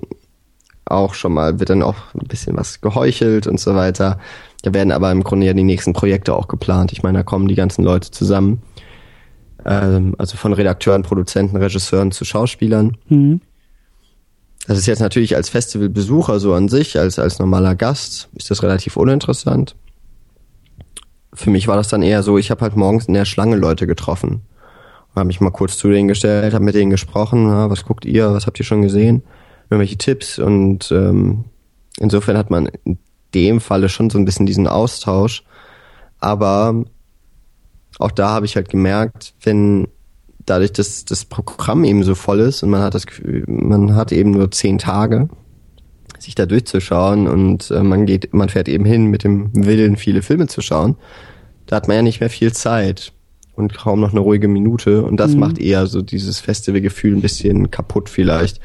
auch schon mal, wird dann auch ein bisschen was geheuchelt und so weiter. Da werden aber im Grunde ja die nächsten Projekte auch geplant. Ich meine, da kommen die ganzen Leute zusammen. Ähm, also von Redakteuren, Produzenten, Regisseuren zu Schauspielern. Mhm. Das ist jetzt natürlich als Festivalbesucher so an sich, als, als normaler Gast, ist das relativ uninteressant. Für mich war das dann eher so, ich habe halt morgens in der Schlange Leute getroffen. Habe mich mal kurz zu denen gestellt, habe mit denen gesprochen, ja, was guckt ihr, was habt ihr schon gesehen, irgendwelche Tipps und ähm, insofern hat man in dem Falle schon so ein bisschen diesen Austausch. Aber auch da habe ich halt gemerkt, wenn dadurch, dass das Programm eben so voll ist und man hat das Gefühl, man hat eben nur zehn Tage, sich da durchzuschauen und äh, man geht, man fährt eben hin mit dem Willen, viele Filme zu schauen. Da hat man ja nicht mehr viel Zeit und kaum noch eine ruhige Minute und das mhm. macht eher so dieses Festivalgefühl ein bisschen kaputt vielleicht.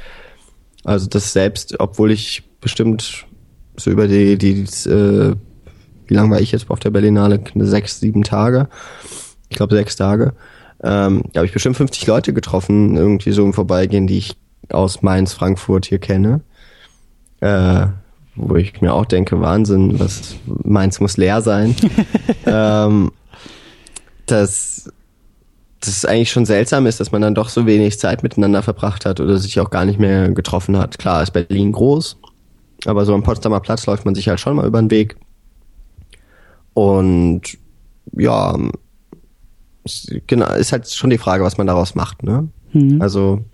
Also das selbst, obwohl ich bestimmt so über die, die, äh, wie lange war ich jetzt auf der Berlinale? Sechs, sieben Tage. Ich glaube sechs Tage ähm, da habe ich bestimmt 50 Leute getroffen, irgendwie so im Vorbeigehen, die ich aus Mainz, Frankfurt hier kenne. Äh, wo ich mir auch denke, Wahnsinn, was Mainz muss leer sein. ähm, dass das eigentlich schon seltsam ist, dass man dann doch so wenig Zeit miteinander verbracht hat oder sich auch gar nicht mehr getroffen hat. Klar ist Berlin groß, aber so am Potsdamer Platz läuft man sich halt schon mal über den Weg. Und ja, genau, ist halt schon die Frage, was man daraus macht, ne? Mhm. Also,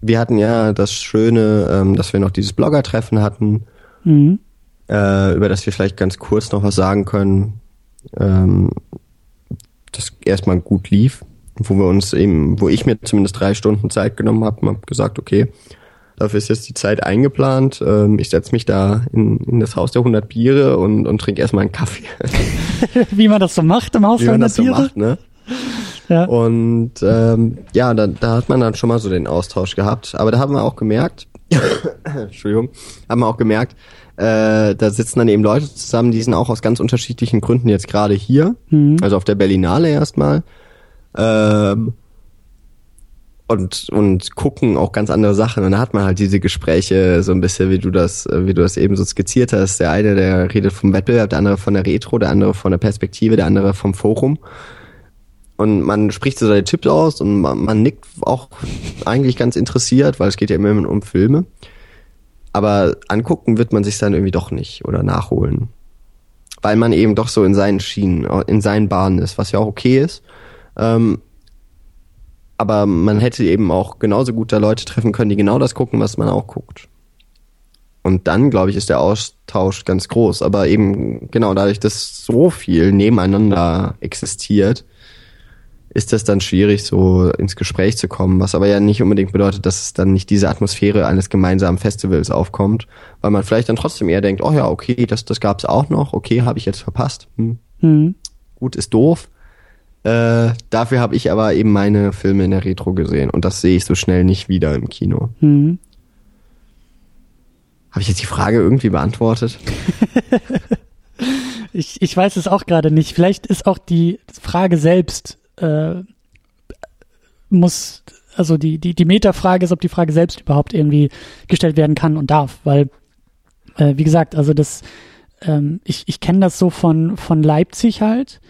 wir hatten ja das Schöne, ähm, dass wir noch dieses Blogger-Treffen hatten, mhm. äh, über das wir vielleicht ganz kurz noch was sagen können, ähm, das erstmal gut lief, wo wir uns eben, wo ich mir zumindest drei Stunden Zeit genommen habe und habe gesagt, okay, dafür ist jetzt die Zeit eingeplant. Ähm, ich setze mich da in, in das Haus der 100 Biere und, und trinke erstmal einen Kaffee. Wie man das so macht im Haus der 100 Biere? So macht, ne? Ja. Und ähm, ja, da, da hat man dann schon mal so den Austausch gehabt. Aber da haben wir auch gemerkt, Entschuldigung, haben wir auch gemerkt, äh, da sitzen dann eben Leute zusammen, die sind auch aus ganz unterschiedlichen Gründen jetzt gerade hier, mhm. also auf der Berlinale erstmal. Ähm, und, und gucken auch ganz andere Sachen. Und da hat man halt diese Gespräche so ein bisschen, wie du das, wie du das eben so skizziert hast. Der eine, der redet vom Wettbewerb, der andere von der Retro, der andere von der Perspektive, der andere vom Forum. Und man spricht so seine Tipps aus und man, man nickt auch eigentlich ganz interessiert, weil es geht ja immer um Filme. Aber angucken wird man sich dann irgendwie doch nicht oder nachholen. Weil man eben doch so in seinen Schienen, in seinen Bahnen ist, was ja auch okay ist. Ähm, aber man hätte eben auch genauso gut da Leute treffen können, die genau das gucken, was man auch guckt. Und dann, glaube ich, ist der Austausch ganz groß. Aber eben genau dadurch, dass so viel nebeneinander existiert, ist das dann schwierig, so ins Gespräch zu kommen, was aber ja nicht unbedingt bedeutet, dass es dann nicht diese Atmosphäre eines gemeinsamen Festivals aufkommt, weil man vielleicht dann trotzdem eher denkt, oh ja, okay, das, das gab's auch noch, okay, habe ich jetzt verpasst. Hm. Mhm. Gut, ist doof. Äh, dafür habe ich aber eben meine Filme in der Retro gesehen und das sehe ich so schnell nicht wieder im Kino. Mhm. Habe ich jetzt die Frage irgendwie beantwortet? ich, ich weiß es auch gerade nicht. Vielleicht ist auch die Frage selbst äh, muss, also die, die, die Metafrage ist, ob die Frage selbst überhaupt irgendwie gestellt werden kann und darf, weil, äh, wie gesagt, also das, ähm, ich, ich kenne das so von, von Leipzig halt.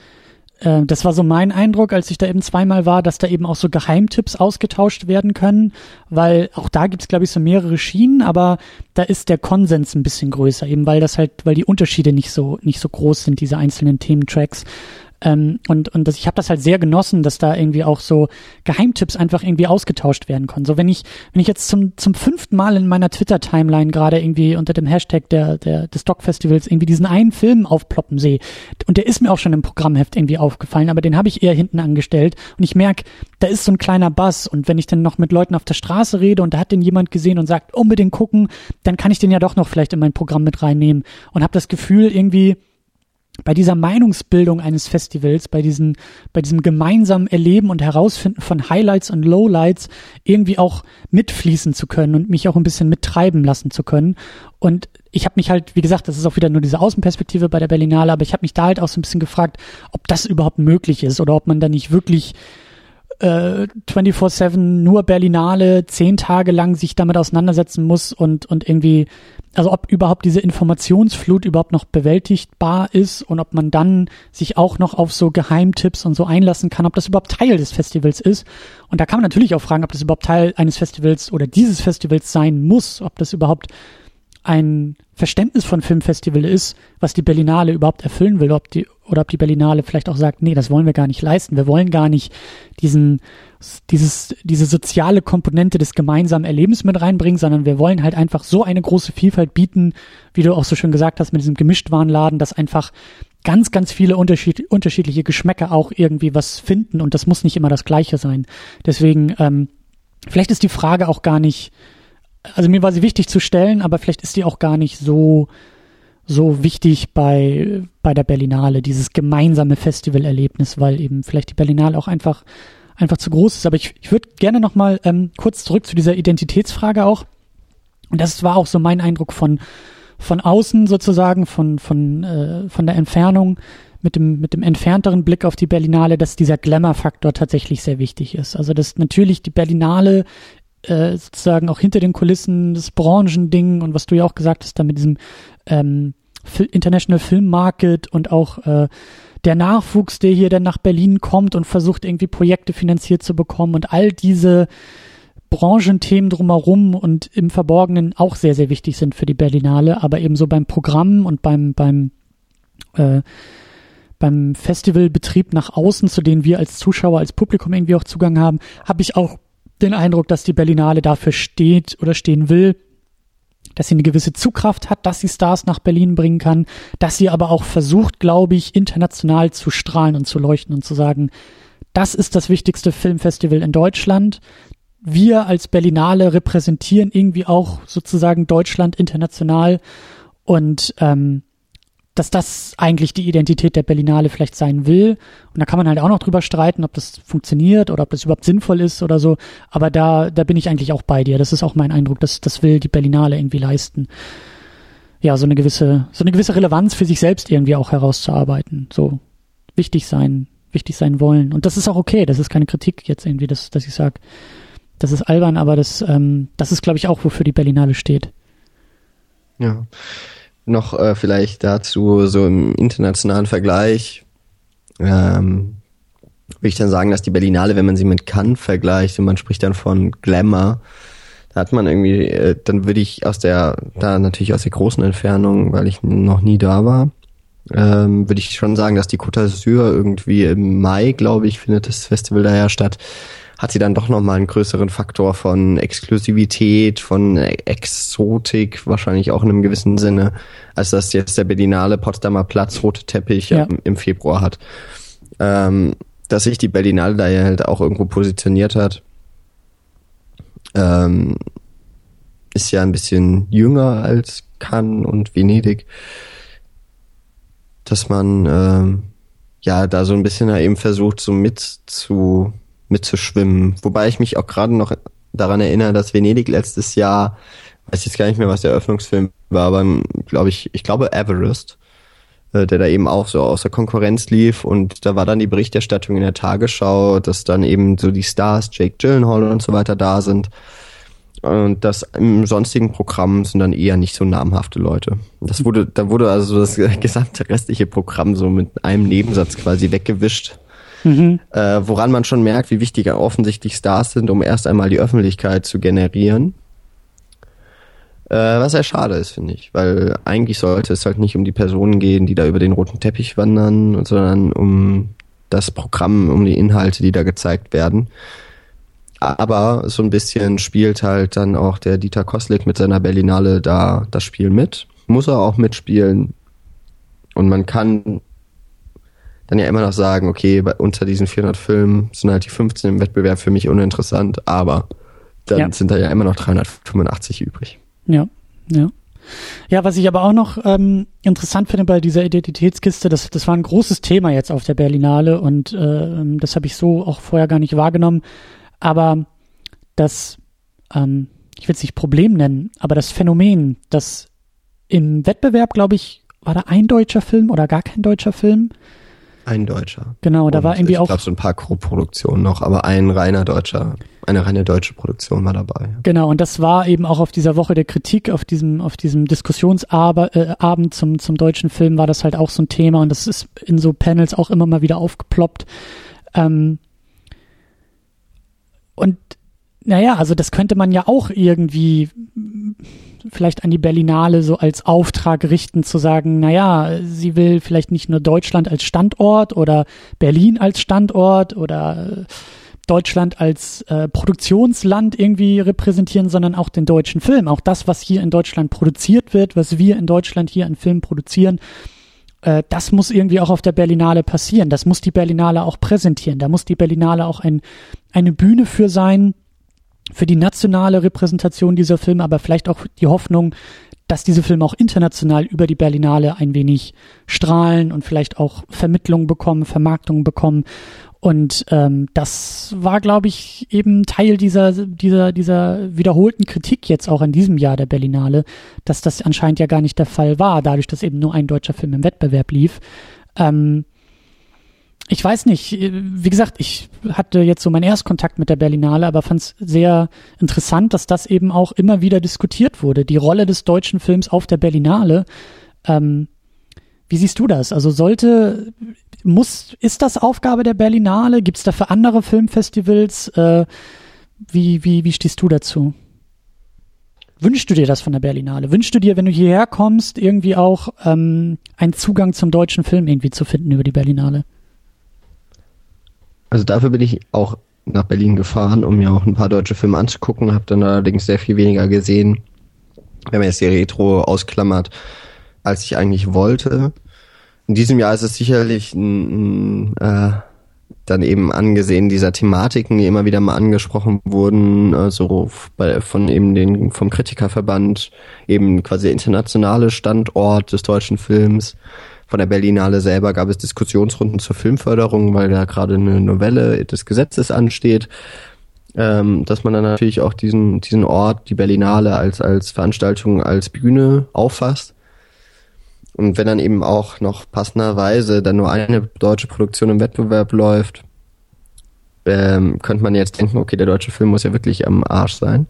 Äh, das war so mein Eindruck, als ich da eben zweimal war, dass da eben auch so Geheimtipps ausgetauscht werden können, weil auch da gibt's glaube ich, so mehrere Schienen, aber da ist der Konsens ein bisschen größer, eben weil das halt, weil die Unterschiede nicht so, nicht so groß sind, diese einzelnen Thementracks. Ähm, und und das, ich habe das halt sehr genossen, dass da irgendwie auch so Geheimtipps einfach irgendwie ausgetauscht werden können. So wenn ich wenn ich jetzt zum zum fünften Mal in meiner Twitter Timeline gerade irgendwie unter dem Hashtag der der des Doc Festivals irgendwie diesen einen Film aufploppen sehe und der ist mir auch schon im Programmheft irgendwie aufgefallen, aber den habe ich eher hinten angestellt und ich merk, da ist so ein kleiner Bass und wenn ich dann noch mit Leuten auf der Straße rede und da hat den jemand gesehen und sagt unbedingt gucken, dann kann ich den ja doch noch vielleicht in mein Programm mit reinnehmen und habe das Gefühl irgendwie bei dieser Meinungsbildung eines Festivals, bei diesen, bei diesem gemeinsamen Erleben und Herausfinden von Highlights und Lowlights irgendwie auch mitfließen zu können und mich auch ein bisschen mittreiben lassen zu können. Und ich habe mich halt, wie gesagt, das ist auch wieder nur diese Außenperspektive bei der Berlinale, aber ich habe mich da halt auch so ein bisschen gefragt, ob das überhaupt möglich ist oder ob man da nicht wirklich äh, 24-7 nur Berlinale zehn Tage lang sich damit auseinandersetzen muss und, und irgendwie, also ob überhaupt diese Informationsflut überhaupt noch bewältigbar ist und ob man dann sich auch noch auf so Geheimtipps und so einlassen kann, ob das überhaupt Teil des Festivals ist. Und da kann man natürlich auch fragen, ob das überhaupt Teil eines Festivals oder dieses Festivals sein muss, ob das überhaupt ein Verständnis von Filmfestival ist, was die Berlinale überhaupt erfüllen will, ob die, oder ob die Berlinale vielleicht auch sagt, nee, das wollen wir gar nicht leisten. Wir wollen gar nicht diesen, dieses, diese soziale Komponente des gemeinsamen Erlebens mit reinbringen, sondern wir wollen halt einfach so eine große Vielfalt bieten, wie du auch so schön gesagt hast, mit diesem Gemischtwarenladen, dass einfach ganz, ganz viele unterschied unterschiedliche Geschmäcker auch irgendwie was finden und das muss nicht immer das Gleiche sein. Deswegen, ähm, vielleicht ist die Frage auch gar nicht, also mir war sie wichtig zu stellen, aber vielleicht ist die auch gar nicht so so wichtig bei bei der Berlinale dieses gemeinsame Festivalerlebnis, weil eben vielleicht die Berlinale auch einfach einfach zu groß ist. Aber ich, ich würde gerne noch mal ähm, kurz zurück zu dieser Identitätsfrage auch. Und das war auch so mein Eindruck von von außen sozusagen, von von äh, von der Entfernung mit dem mit dem entfernteren Blick auf die Berlinale, dass dieser Glamour-Faktor tatsächlich sehr wichtig ist. Also dass natürlich die Berlinale äh, sozusagen auch hinter den Kulissen das Branchending und was du ja auch gesagt hast, da mit diesem ähm, International Film Market und auch äh, der Nachwuchs, der hier dann nach Berlin kommt und versucht irgendwie Projekte finanziert zu bekommen und all diese Branchenthemen drumherum und im Verborgenen auch sehr, sehr wichtig sind für die Berlinale, aber eben so beim Programm und beim, beim, äh, beim Festivalbetrieb nach außen, zu denen wir als Zuschauer, als Publikum irgendwie auch Zugang haben, habe ich auch den Eindruck, dass die Berlinale dafür steht oder stehen will, dass sie eine gewisse Zugkraft hat, dass sie Stars nach Berlin bringen kann, dass sie aber auch versucht, glaube ich, international zu strahlen und zu leuchten und zu sagen, das ist das wichtigste Filmfestival in Deutschland. Wir als Berlinale repräsentieren irgendwie auch sozusagen Deutschland international und ähm, dass das eigentlich die Identität der Berlinale vielleicht sein will. Und da kann man halt auch noch drüber streiten, ob das funktioniert oder ob das überhaupt sinnvoll ist oder so. Aber da, da bin ich eigentlich auch bei dir. Das ist auch mein Eindruck, dass das will die Berlinale irgendwie leisten. Ja, so eine gewisse, so eine gewisse Relevanz für sich selbst irgendwie auch herauszuarbeiten. So wichtig sein, wichtig sein wollen. Und das ist auch okay. Das ist keine Kritik jetzt irgendwie, dass, dass ich sage, das ist albern, aber das, ähm, das ist, glaube ich, auch, wofür die Berlinale steht. Ja noch äh, vielleicht dazu so im internationalen Vergleich ähm, würde ich dann sagen, dass die Berlinale, wenn man sie mit Cannes vergleicht und man spricht dann von Glamour, da hat man irgendwie, äh, dann würde ich aus der, da natürlich aus der großen Entfernung, weil ich noch nie da war, ähm, würde ich schon sagen, dass die Côte d'Azur irgendwie im Mai, glaube ich, findet das Festival daher statt, hat sie dann doch nochmal einen größeren Faktor von Exklusivität, von Exotik, wahrscheinlich auch in einem gewissen Sinne, als das jetzt der Berlinale Potsdamer Platz rote Teppich ja. im Februar hat. Ähm, dass sich die Berlinale da ja halt auch irgendwo positioniert hat, ähm, ist ja ein bisschen jünger als Cannes und Venedig, dass man ähm, ja da so ein bisschen eben versucht, so mit zu mitzuschwimmen. Wobei ich mich auch gerade noch daran erinnere, dass Venedig letztes Jahr, weiß jetzt gar nicht mehr, was der Eröffnungsfilm war, aber glaube ich, ich glaube Everest, äh, der da eben auch so außer Konkurrenz lief und da war dann die Berichterstattung in der Tagesschau, dass dann eben so die Stars, Jake Gyllenhaal und so weiter da sind. Und das im sonstigen Programm sind dann eher nicht so namhafte Leute. Das wurde, da wurde also das gesamte restliche Programm so mit einem Nebensatz quasi weggewischt mhm. äh, woran man schon merkt, wie wichtig offensichtlich Stars sind, um erst einmal die Öffentlichkeit zu generieren. Äh, was sehr schade ist, finde ich, weil eigentlich sollte es halt nicht um die Personen gehen, die da über den roten Teppich wandern, sondern um das Programm, um die Inhalte, die da gezeigt werden. Aber so ein bisschen spielt halt dann auch der Dieter Koslik mit seiner Berlinale da das Spiel mit. Muss er auch mitspielen. Und man kann dann ja immer noch sagen, okay, unter diesen 400 Filmen sind halt die 15 im Wettbewerb für mich uninteressant, aber dann ja. sind da ja immer noch 385 übrig. Ja, ja. Ja, was ich aber auch noch ähm, interessant finde bei dieser Identitätskiste, das, das war ein großes Thema jetzt auf der Berlinale und äh, das habe ich so auch vorher gar nicht wahrgenommen. Aber das, ähm, ich will es nicht Problem nennen, aber das Phänomen, dass im Wettbewerb, glaube ich, war da ein deutscher Film oder gar kein deutscher Film, ein Deutscher. Genau, da war irgendwie ich auch. Ich glaube, so ein paar Co-Produktionen noch, aber ein reiner deutscher, eine reine deutsche Produktion war dabei. Genau, und das war eben auch auf dieser Woche der Kritik, auf diesem, auf diesem Diskussionsabend äh, zum, zum deutschen Film war das halt auch so ein Thema und das ist in so Panels auch immer mal wieder aufgeploppt. Ähm, und naja, also das könnte man ja auch irgendwie vielleicht an die Berlinale so als Auftrag richten, zu sagen, naja, sie will vielleicht nicht nur Deutschland als Standort oder Berlin als Standort oder Deutschland als äh, Produktionsland irgendwie repräsentieren, sondern auch den deutschen Film. Auch das, was hier in Deutschland produziert wird, was wir in Deutschland hier an Filmen produzieren, äh, das muss irgendwie auch auf der Berlinale passieren. Das muss die Berlinale auch präsentieren. Da muss die Berlinale auch ein, eine Bühne für sein, für die nationale Repräsentation dieser Filme, aber vielleicht auch die Hoffnung, dass diese Filme auch international über die Berlinale ein wenig strahlen und vielleicht auch Vermittlung bekommen, Vermarktung bekommen. Und ähm, das war, glaube ich, eben Teil dieser, dieser, dieser wiederholten Kritik jetzt auch in diesem Jahr der Berlinale, dass das anscheinend ja gar nicht der Fall war, dadurch, dass eben nur ein deutscher Film im Wettbewerb lief. Ähm, ich weiß nicht, wie gesagt, ich hatte jetzt so meinen Erstkontakt mit der Berlinale, aber fand es sehr interessant, dass das eben auch immer wieder diskutiert wurde. Die Rolle des deutschen Films auf der Berlinale. Ähm, wie siehst du das? Also sollte, muss, ist das Aufgabe der Berlinale? Gibt es da für andere Filmfestivals? Äh, wie, wie, wie stehst du dazu? Wünschst du dir das von der Berlinale? Wünschst du dir, wenn du hierher kommst, irgendwie auch ähm, einen Zugang zum deutschen Film irgendwie zu finden über die Berlinale? Also dafür bin ich auch nach Berlin gefahren, um mir auch ein paar deutsche Filme anzugucken, habe dann allerdings sehr viel weniger gesehen, wenn man jetzt die Retro ausklammert, als ich eigentlich wollte. In diesem Jahr ist es sicherlich ein, äh, dann eben angesehen dieser Thematiken, die immer wieder mal angesprochen wurden, also bei, von eben den vom Kritikerverband eben quasi der internationale Standort des deutschen Films von der Berlinale selber gab es Diskussionsrunden zur Filmförderung, weil da gerade eine Novelle des Gesetzes ansteht. Ähm, dass man dann natürlich auch diesen, diesen Ort, die Berlinale als, als Veranstaltung, als Bühne auffasst. Und wenn dann eben auch noch passenderweise dann nur eine deutsche Produktion im Wettbewerb läuft, ähm, könnte man jetzt denken, okay, der deutsche Film muss ja wirklich am Arsch sein,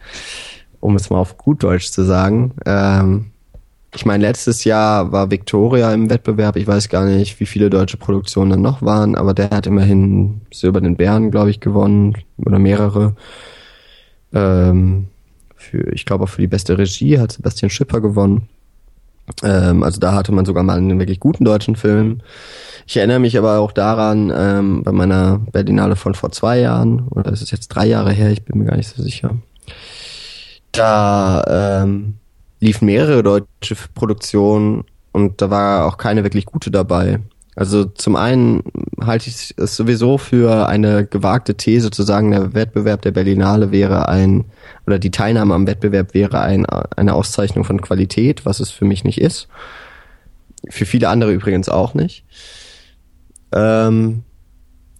um es mal auf gut Deutsch zu sagen. Ähm, ich meine, letztes Jahr war Victoria im Wettbewerb. Ich weiß gar nicht, wie viele deutsche Produktionen dann noch waren, aber der hat immerhin Silbernen Bären, glaube ich, gewonnen oder mehrere. Ähm, für, ich glaube auch für die beste Regie hat Sebastian Schipper gewonnen. Ähm, also da hatte man sogar mal einen wirklich guten deutschen Film. Ich erinnere mich aber auch daran, ähm, bei meiner Berlinale von vor zwei Jahren, oder ist es jetzt drei Jahre her, ich bin mir gar nicht so sicher. Da ähm, liefen mehrere deutsche Produktionen und da war auch keine wirklich gute dabei. Also zum einen halte ich es sowieso für eine gewagte These zu sagen, der Wettbewerb der Berlinale wäre ein, oder die Teilnahme am Wettbewerb wäre ein, eine Auszeichnung von Qualität, was es für mich nicht ist. Für viele andere übrigens auch nicht. Ähm,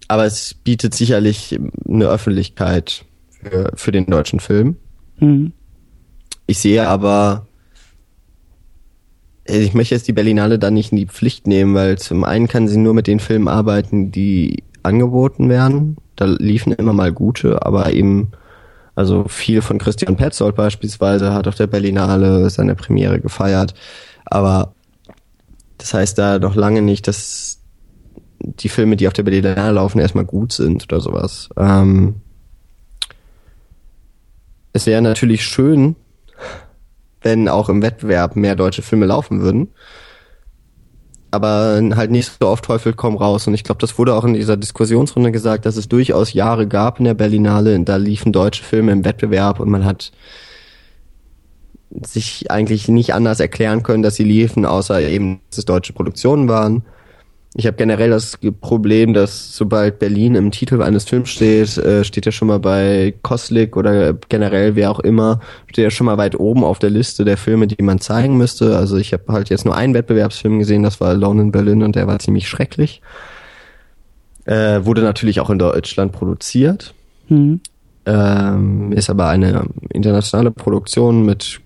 aber es bietet sicherlich eine Öffentlichkeit für, für den deutschen Film. Mhm. Ich sehe aber ich möchte jetzt die Berlinale da nicht in die Pflicht nehmen, weil zum einen kann sie nur mit den Filmen arbeiten, die angeboten werden. Da liefen immer mal gute, aber eben, also viel von Christian Petzold beispielsweise hat auf der Berlinale seine Premiere gefeiert. Aber das heißt da doch lange nicht, dass die Filme, die auf der Berlinale laufen, erstmal gut sind oder sowas. Ähm, es wäre natürlich schön, wenn auch im Wettbewerb mehr deutsche Filme laufen würden. Aber halt nicht so oft Teufel komm raus. Und ich glaube, das wurde auch in dieser Diskussionsrunde gesagt, dass es durchaus Jahre gab in der Berlinale, da liefen deutsche Filme im Wettbewerb und man hat sich eigentlich nicht anders erklären können, dass sie liefen, außer eben, dass es deutsche Produktionen waren. Ich habe generell das Problem, dass sobald Berlin im Titel eines Films steht, äh, steht er schon mal bei Koslik oder generell wer auch immer, steht er schon mal weit oben auf der Liste der Filme, die man zeigen müsste. Also ich habe halt jetzt nur einen Wettbewerbsfilm gesehen, das war Alone in Berlin und der war ziemlich schrecklich. Äh, wurde natürlich auch in Deutschland produziert. Mhm. Ähm, ist aber eine internationale Produktion mit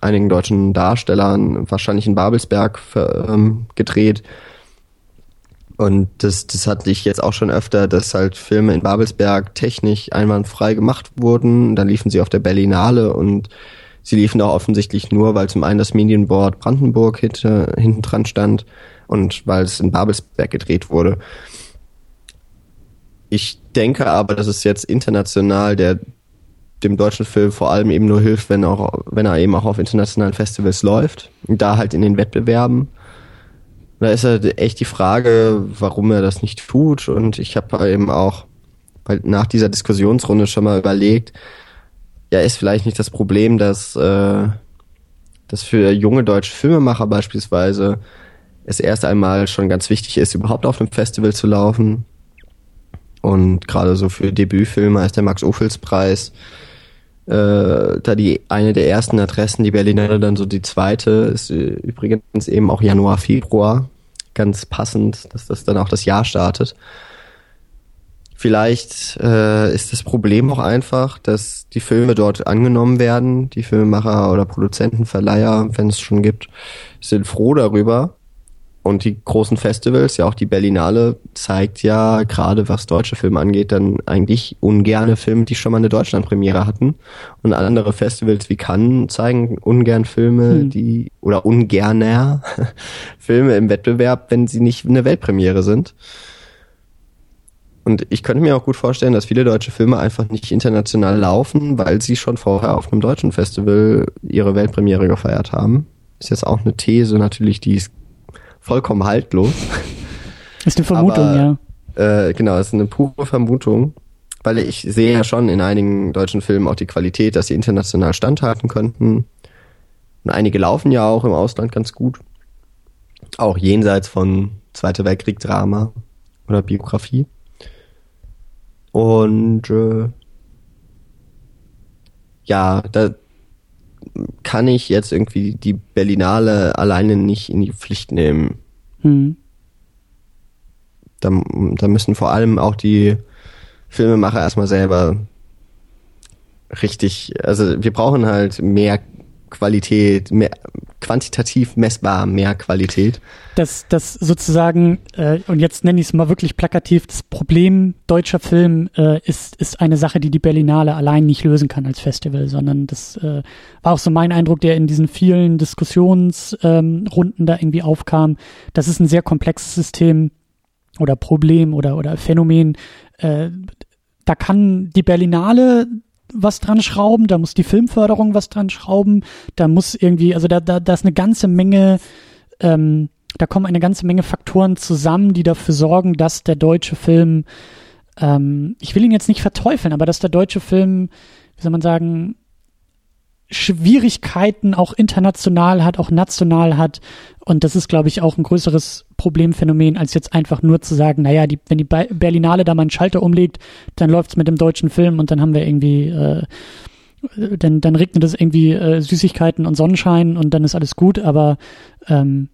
einigen deutschen Darstellern, wahrscheinlich in Babelsberg ähm, gedreht. Und das, das hatte ich jetzt auch schon öfter, dass halt Filme in Babelsberg technisch einwandfrei gemacht wurden. Dann liefen sie auf der Berlinale und sie liefen auch offensichtlich nur, weil zum einen das Medienboard Brandenburg hinter, hinten dran stand und weil es in Babelsberg gedreht wurde. Ich denke aber, dass es jetzt international der dem deutschen Film vor allem eben nur hilft, wenn auch, wenn er eben auch auf internationalen Festivals läuft. Und da halt in den Wettbewerben. Da ist halt echt die Frage, warum er das nicht tut. Und ich habe eben auch nach dieser Diskussionsrunde schon mal überlegt, ja, ist vielleicht nicht das Problem, dass, äh, dass für junge deutsche Filmemacher beispielsweise es erst einmal schon ganz wichtig ist, überhaupt auf einem Festival zu laufen. Und gerade so für Debütfilme ist der Max-Ophüls-Preis äh, da die eine der ersten Adressen, die Berlinale dann so die zweite, ist äh, übrigens eben auch Januar, Februar. Ganz passend, dass das dann auch das Jahr startet. Vielleicht äh, ist das Problem auch einfach, dass die Filme dort angenommen werden. Die Filmemacher oder Produzenten, Verleiher, wenn es schon gibt, sind froh darüber, und die großen Festivals, ja auch die Berlinale, zeigt ja gerade was deutsche Filme angeht, dann eigentlich ungerne Filme, die schon mal eine Deutschlandpremiere hatten. Und andere Festivals wie Cannes zeigen ungern Filme, hm. die, oder ungerner Filme im Wettbewerb, wenn sie nicht eine Weltpremiere sind. Und ich könnte mir auch gut vorstellen, dass viele deutsche Filme einfach nicht international laufen, weil sie schon vorher auf einem deutschen Festival ihre Weltpremiere gefeiert haben. Ist jetzt auch eine These natürlich, die es vollkommen haltlos. Ist eine Vermutung, Aber, ja. Äh, genau, ist eine pure Vermutung. Weil ich sehe ja schon in einigen deutschen Filmen auch die Qualität, dass sie international standhalten könnten. Und einige laufen ja auch im Ausland ganz gut. Auch jenseits von Zweiter Weltkrieg Drama oder Biografie. Und äh, ja, da, kann ich jetzt irgendwie die Berlinale alleine nicht in die Pflicht nehmen. Hm. Da, da müssen vor allem auch die Filmemacher erstmal selber richtig, also wir brauchen halt mehr Qualität, mehr, quantitativ messbar mehr Qualität. Das, das sozusagen, äh, und jetzt nenne ich es mal wirklich plakativ, das Problem deutscher Film äh, ist, ist eine Sache, die die Berlinale allein nicht lösen kann als Festival, sondern das äh, war auch so mein Eindruck, der in diesen vielen Diskussionsrunden ähm, da irgendwie aufkam. Das ist ein sehr komplexes System oder Problem oder, oder Phänomen. Äh, da kann die Berlinale was dran schrauben, da muss die Filmförderung was dran schrauben, da muss irgendwie, also da, da, da ist eine ganze Menge, ähm, da kommen eine ganze Menge Faktoren zusammen, die dafür sorgen, dass der deutsche Film, ähm, ich will ihn jetzt nicht verteufeln, aber dass der deutsche Film, wie soll man sagen, Schwierigkeiten auch international hat, auch national hat. Und das ist, glaube ich, auch ein größeres Problemphänomen, als jetzt einfach nur zu sagen, naja, die, wenn die Berlinale da mal einen Schalter umlegt, dann läuft's mit dem deutschen Film und dann haben wir irgendwie, äh, dann, dann regnet es irgendwie äh, Süßigkeiten und Sonnenschein und dann ist alles gut. Aber, ähm,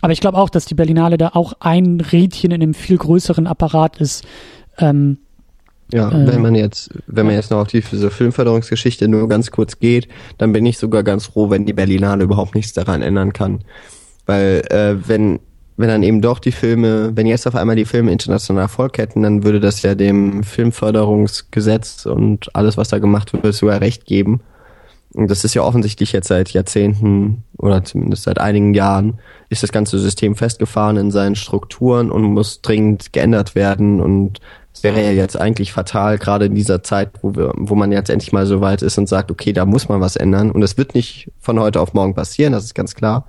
aber ich glaube auch, dass die Berlinale da auch ein Rädchen in einem viel größeren Apparat ist, ähm, ja, äh, wenn man jetzt, wenn man jetzt noch auf diese Filmförderungsgeschichte nur ganz kurz geht, dann bin ich sogar ganz froh, wenn die Berlinale überhaupt nichts daran ändern kann. Weil äh, wenn wenn dann eben doch die Filme, wenn jetzt auf einmal die Filme international Erfolg hätten, dann würde das ja dem Filmförderungsgesetz und alles, was da gemacht wird, sogar recht geben. Und das ist ja offensichtlich jetzt seit Jahrzehnten oder zumindest seit einigen Jahren ist das ganze System festgefahren in seinen Strukturen und muss dringend geändert werden und es wäre ja jetzt eigentlich fatal, gerade in dieser Zeit, wo wir, wo man jetzt endlich mal so weit ist und sagt, okay, da muss man was ändern. Und es wird nicht von heute auf morgen passieren, das ist ganz klar.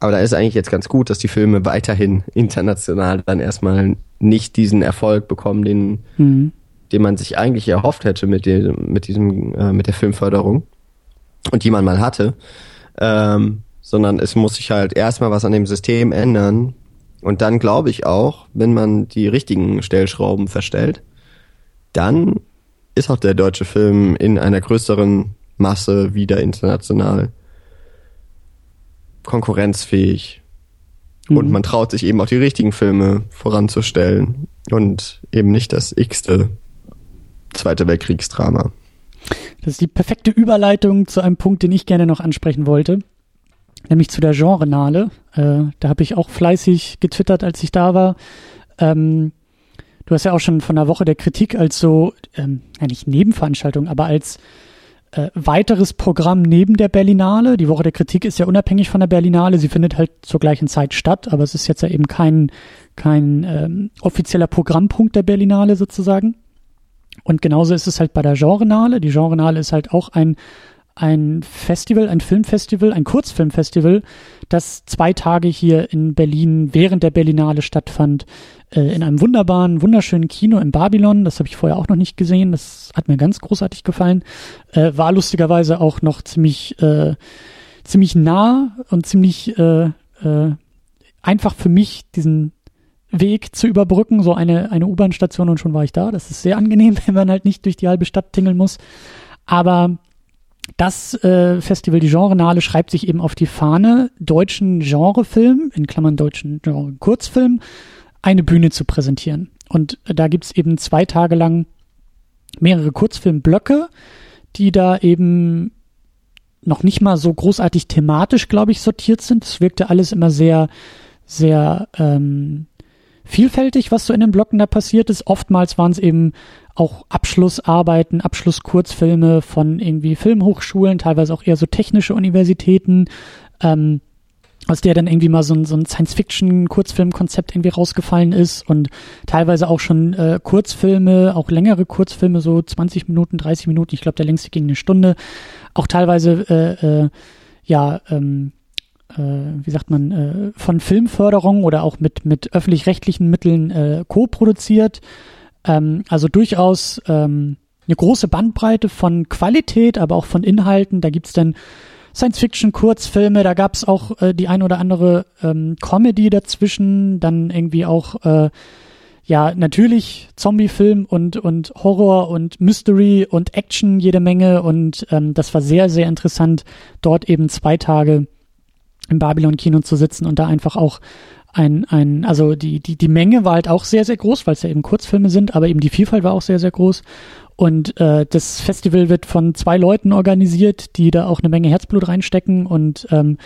Aber da ist eigentlich jetzt ganz gut, dass die Filme weiterhin international dann erstmal nicht diesen Erfolg bekommen, den, mhm. den man sich eigentlich erhofft hätte mit dem, mit diesem, äh, mit der Filmförderung und die man mal hatte. Ähm, sondern es muss sich halt erstmal was an dem System ändern, Und dann glaube ich auch, wenn man die richtigen Stellschrauben verstellt, dann ist auch der deutsche Film in einer größeren Masse wieder international konkurrenzfähig. Mhm. Und man traut sich eben auch die richtigen Filme voranzustellen und eben nicht das x-te Zweite Weltkriegsdrama. Das ist die perfekte Überleitung zu einem Punkt, den ich gerne noch ansprechen wollte, nämlich zu der Genrenale. Äh, da habe ich auch fleißig getwittert, als ich da war. Ähm, du hast ja auch schon von der Woche der Kritik als so, ähm, ja nicht Nebenveranstaltung, aber als äh, weiteres Programm neben der Berlinale. Die Woche der Kritik ist ja unabhängig von der Berlinale. Sie findet halt zur gleichen Zeit statt, aber es ist jetzt ja eben kein, kein ähm, offizieller Programmpunkt der Berlinale sozusagen. Und genauso ist es halt bei der Genrenale. Die Genrenale ist halt auch ein, ein Festival, ein Filmfestival, ein Kurzfilmfestival, das zwei Tage hier in Berlin während der Berlinale stattfand, äh, in einem wunderbaren, wunderschönen Kino in Babylon. Das habe ich vorher auch noch nicht gesehen. Das hat mir ganz großartig gefallen. Äh, war lustigerweise auch noch ziemlich, äh, ziemlich nah und ziemlich äh, äh, einfach für mich, diesen Weg zu überbrücken, so eine, eine U-Bahn-Station und schon war ich da. Das ist sehr angenehm, wenn man halt nicht durch die halbe Stadt tingeln muss. Aber das äh, Festival, die Genrenale, schreibt sich eben auf die Fahne, deutschen Genrefilm, in Klammern deutschen Genre Kurzfilm, eine Bühne zu präsentieren. Und da gibt's eben zwei Tage lang mehrere Kurzfilmblöcke, die da eben noch nicht mal so großartig thematisch, glaube ich, sortiert sind. Es wirkte alles immer sehr, sehr ähm, vielfältig, was so in den Blocken da passiert ist. Oftmals waren es eben auch Abschlussarbeiten, Abschlusskurzfilme von irgendwie Filmhochschulen, teilweise auch eher so technische Universitäten, ähm, aus der dann irgendwie mal so ein, so ein Science-Fiction-Kurzfilmkonzept irgendwie rausgefallen ist und teilweise auch schon äh, Kurzfilme, auch längere Kurzfilme, so 20 Minuten, 30 Minuten, ich glaube der längste ging eine Stunde, auch teilweise äh, äh, ja ähm, äh, wie sagt man, äh, von Filmförderung oder auch mit, mit öffentlich-rechtlichen Mitteln äh, co-produziert. Ähm, also durchaus ähm, eine große Bandbreite von Qualität, aber auch von Inhalten. Da gibt's dann Science-Fiction-Kurzfilme, da gab's auch äh, die ein oder andere ähm, Comedy dazwischen, dann irgendwie auch äh, ja, natürlich Zombie-Film und, und Horror und Mystery und Action jede Menge und ähm, das war sehr, sehr interessant, dort eben zwei Tage im Babylon-Kino zu sitzen und da einfach auch ein, ein, also die, die, die Menge war halt auch sehr, sehr groß, weil es ja eben Kurzfilme sind, aber eben die Vielfalt war auch sehr, sehr groß. Und äh, das Festival wird von zwei Leuten organisiert, die da auch eine Menge Herzblut reinstecken und ähm,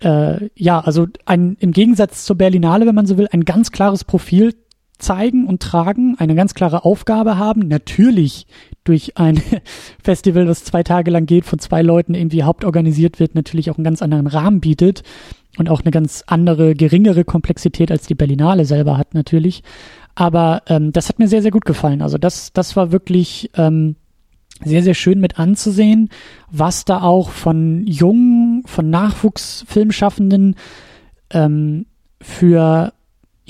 äh, ja, also ein, im Gegensatz zur Berlinale, wenn man so will, ein ganz klares Profil zeigen und tragen, eine ganz klare Aufgabe haben. Natürlich durch ein Festival, das zwei Tage lang geht, von zwei Leuten irgendwie hauptorganisiert wird, natürlich auch einen ganz anderen Rahmen bietet und auch eine ganz andere, geringere Komplexität als die Berlinale selber hat natürlich. Aber ähm, das hat mir sehr, sehr gut gefallen. Also das, das war wirklich ähm, sehr, sehr schön mit anzusehen, was da auch von jungen, von Nachwuchsfilmschaffenden ähm, für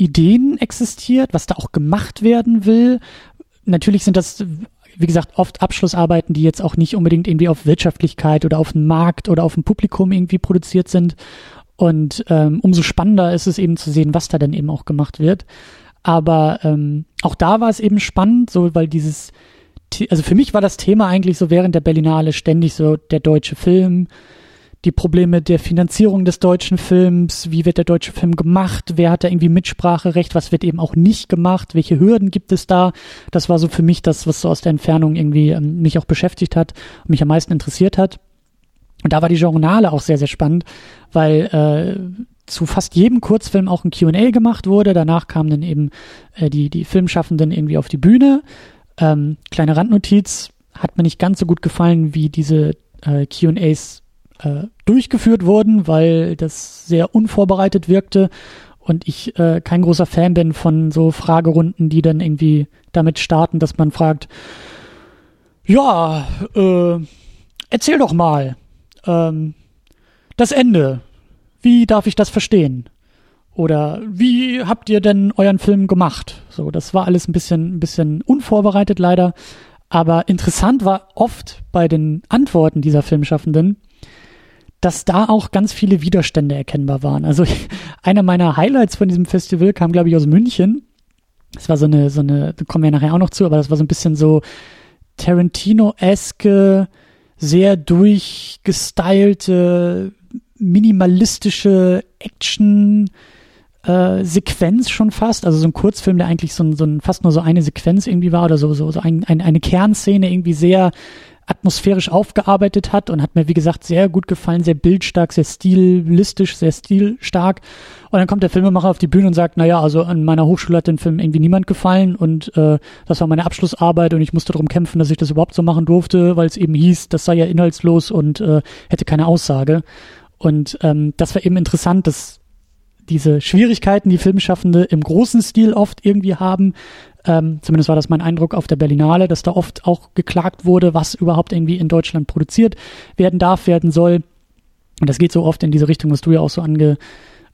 Ideen existiert, was da auch gemacht werden will. Natürlich sind das, wie gesagt, oft Abschlussarbeiten, die jetzt auch nicht unbedingt irgendwie auf Wirtschaftlichkeit oder auf den Markt oder auf dem Publikum irgendwie produziert sind. Und ähm, umso spannender ist es eben zu sehen, was da dann eben auch gemacht wird. Aber ähm, auch da war es eben spannend, so weil dieses, also für mich war das Thema eigentlich so während der Berlinale ständig so der deutsche Film, die Probleme der Finanzierung des deutschen Films, wie wird der deutsche Film gemacht, wer hat da irgendwie Mitspracherecht, was wird eben auch nicht gemacht, welche Hürden gibt es da. Das war so für mich das, was so aus der Entfernung irgendwie ähm, mich auch beschäftigt hat und mich am meisten interessiert hat. Und da war die Journale auch sehr, sehr spannend, weil äh, zu fast jedem Kurzfilm auch ein Q&A gemacht wurde. Danach kamen dann eben äh, die, die Filmschaffenden irgendwie auf die Bühne. Ähm, kleine Randnotiz, hat mir nicht ganz so gut gefallen, wie diese äh, Q&As äh, durchgeführt wurden, weil das sehr unvorbereitet wirkte und ich äh, kein großer Fan bin von so Fragerunden, die dann irgendwie damit starten, dass man fragt, ja, äh, erzähl doch mal ähm, das Ende. Wie darf ich das verstehen? Oder wie habt ihr denn euren Film gemacht? So, das war alles ein bisschen, ein bisschen unvorbereitet leider. Aber interessant war oft bei den Antworten dieser Filmschaffenden, dass da auch ganz viele Widerstände erkennbar waren. Also einer meiner Highlights von diesem Festival kam, glaube ich, aus München. Das war so eine, so eine, da kommen wir nachher auch noch zu, aber das war so ein bisschen so Tarantino-eske, sehr durchgestylte, minimalistische Action, äh, Sequenz schon fast, also so ein Kurzfilm, der eigentlich so so ein fast nur so eine Sequenz irgendwie war oder so, so, so ein, ein, eine Kernszene irgendwie sehr atmosphärisch aufgearbeitet hat und hat mir, wie gesagt, sehr gut gefallen, sehr bildstark, sehr stilistisch, sehr stilstark. Und dann kommt der Filmemacher auf die Bühne und sagt, naja, also an meiner Hochschule hat den Film irgendwie niemand gefallen und äh, das war meine Abschlussarbeit und ich musste darum kämpfen, dass ich das überhaupt so machen durfte, weil es eben hieß, das sei ja inhaltslos und äh, hätte keine Aussage. Und ähm, das war eben interessant, dass diese Schwierigkeiten, die Filmschaffende im großen Stil oft irgendwie haben, ähm, zumindest war das mein Eindruck auf der Berlinale, dass da oft auch geklagt wurde, was überhaupt irgendwie in Deutschland produziert werden darf, werden soll. Und das geht so oft in diese Richtung, was du ja auch so ange,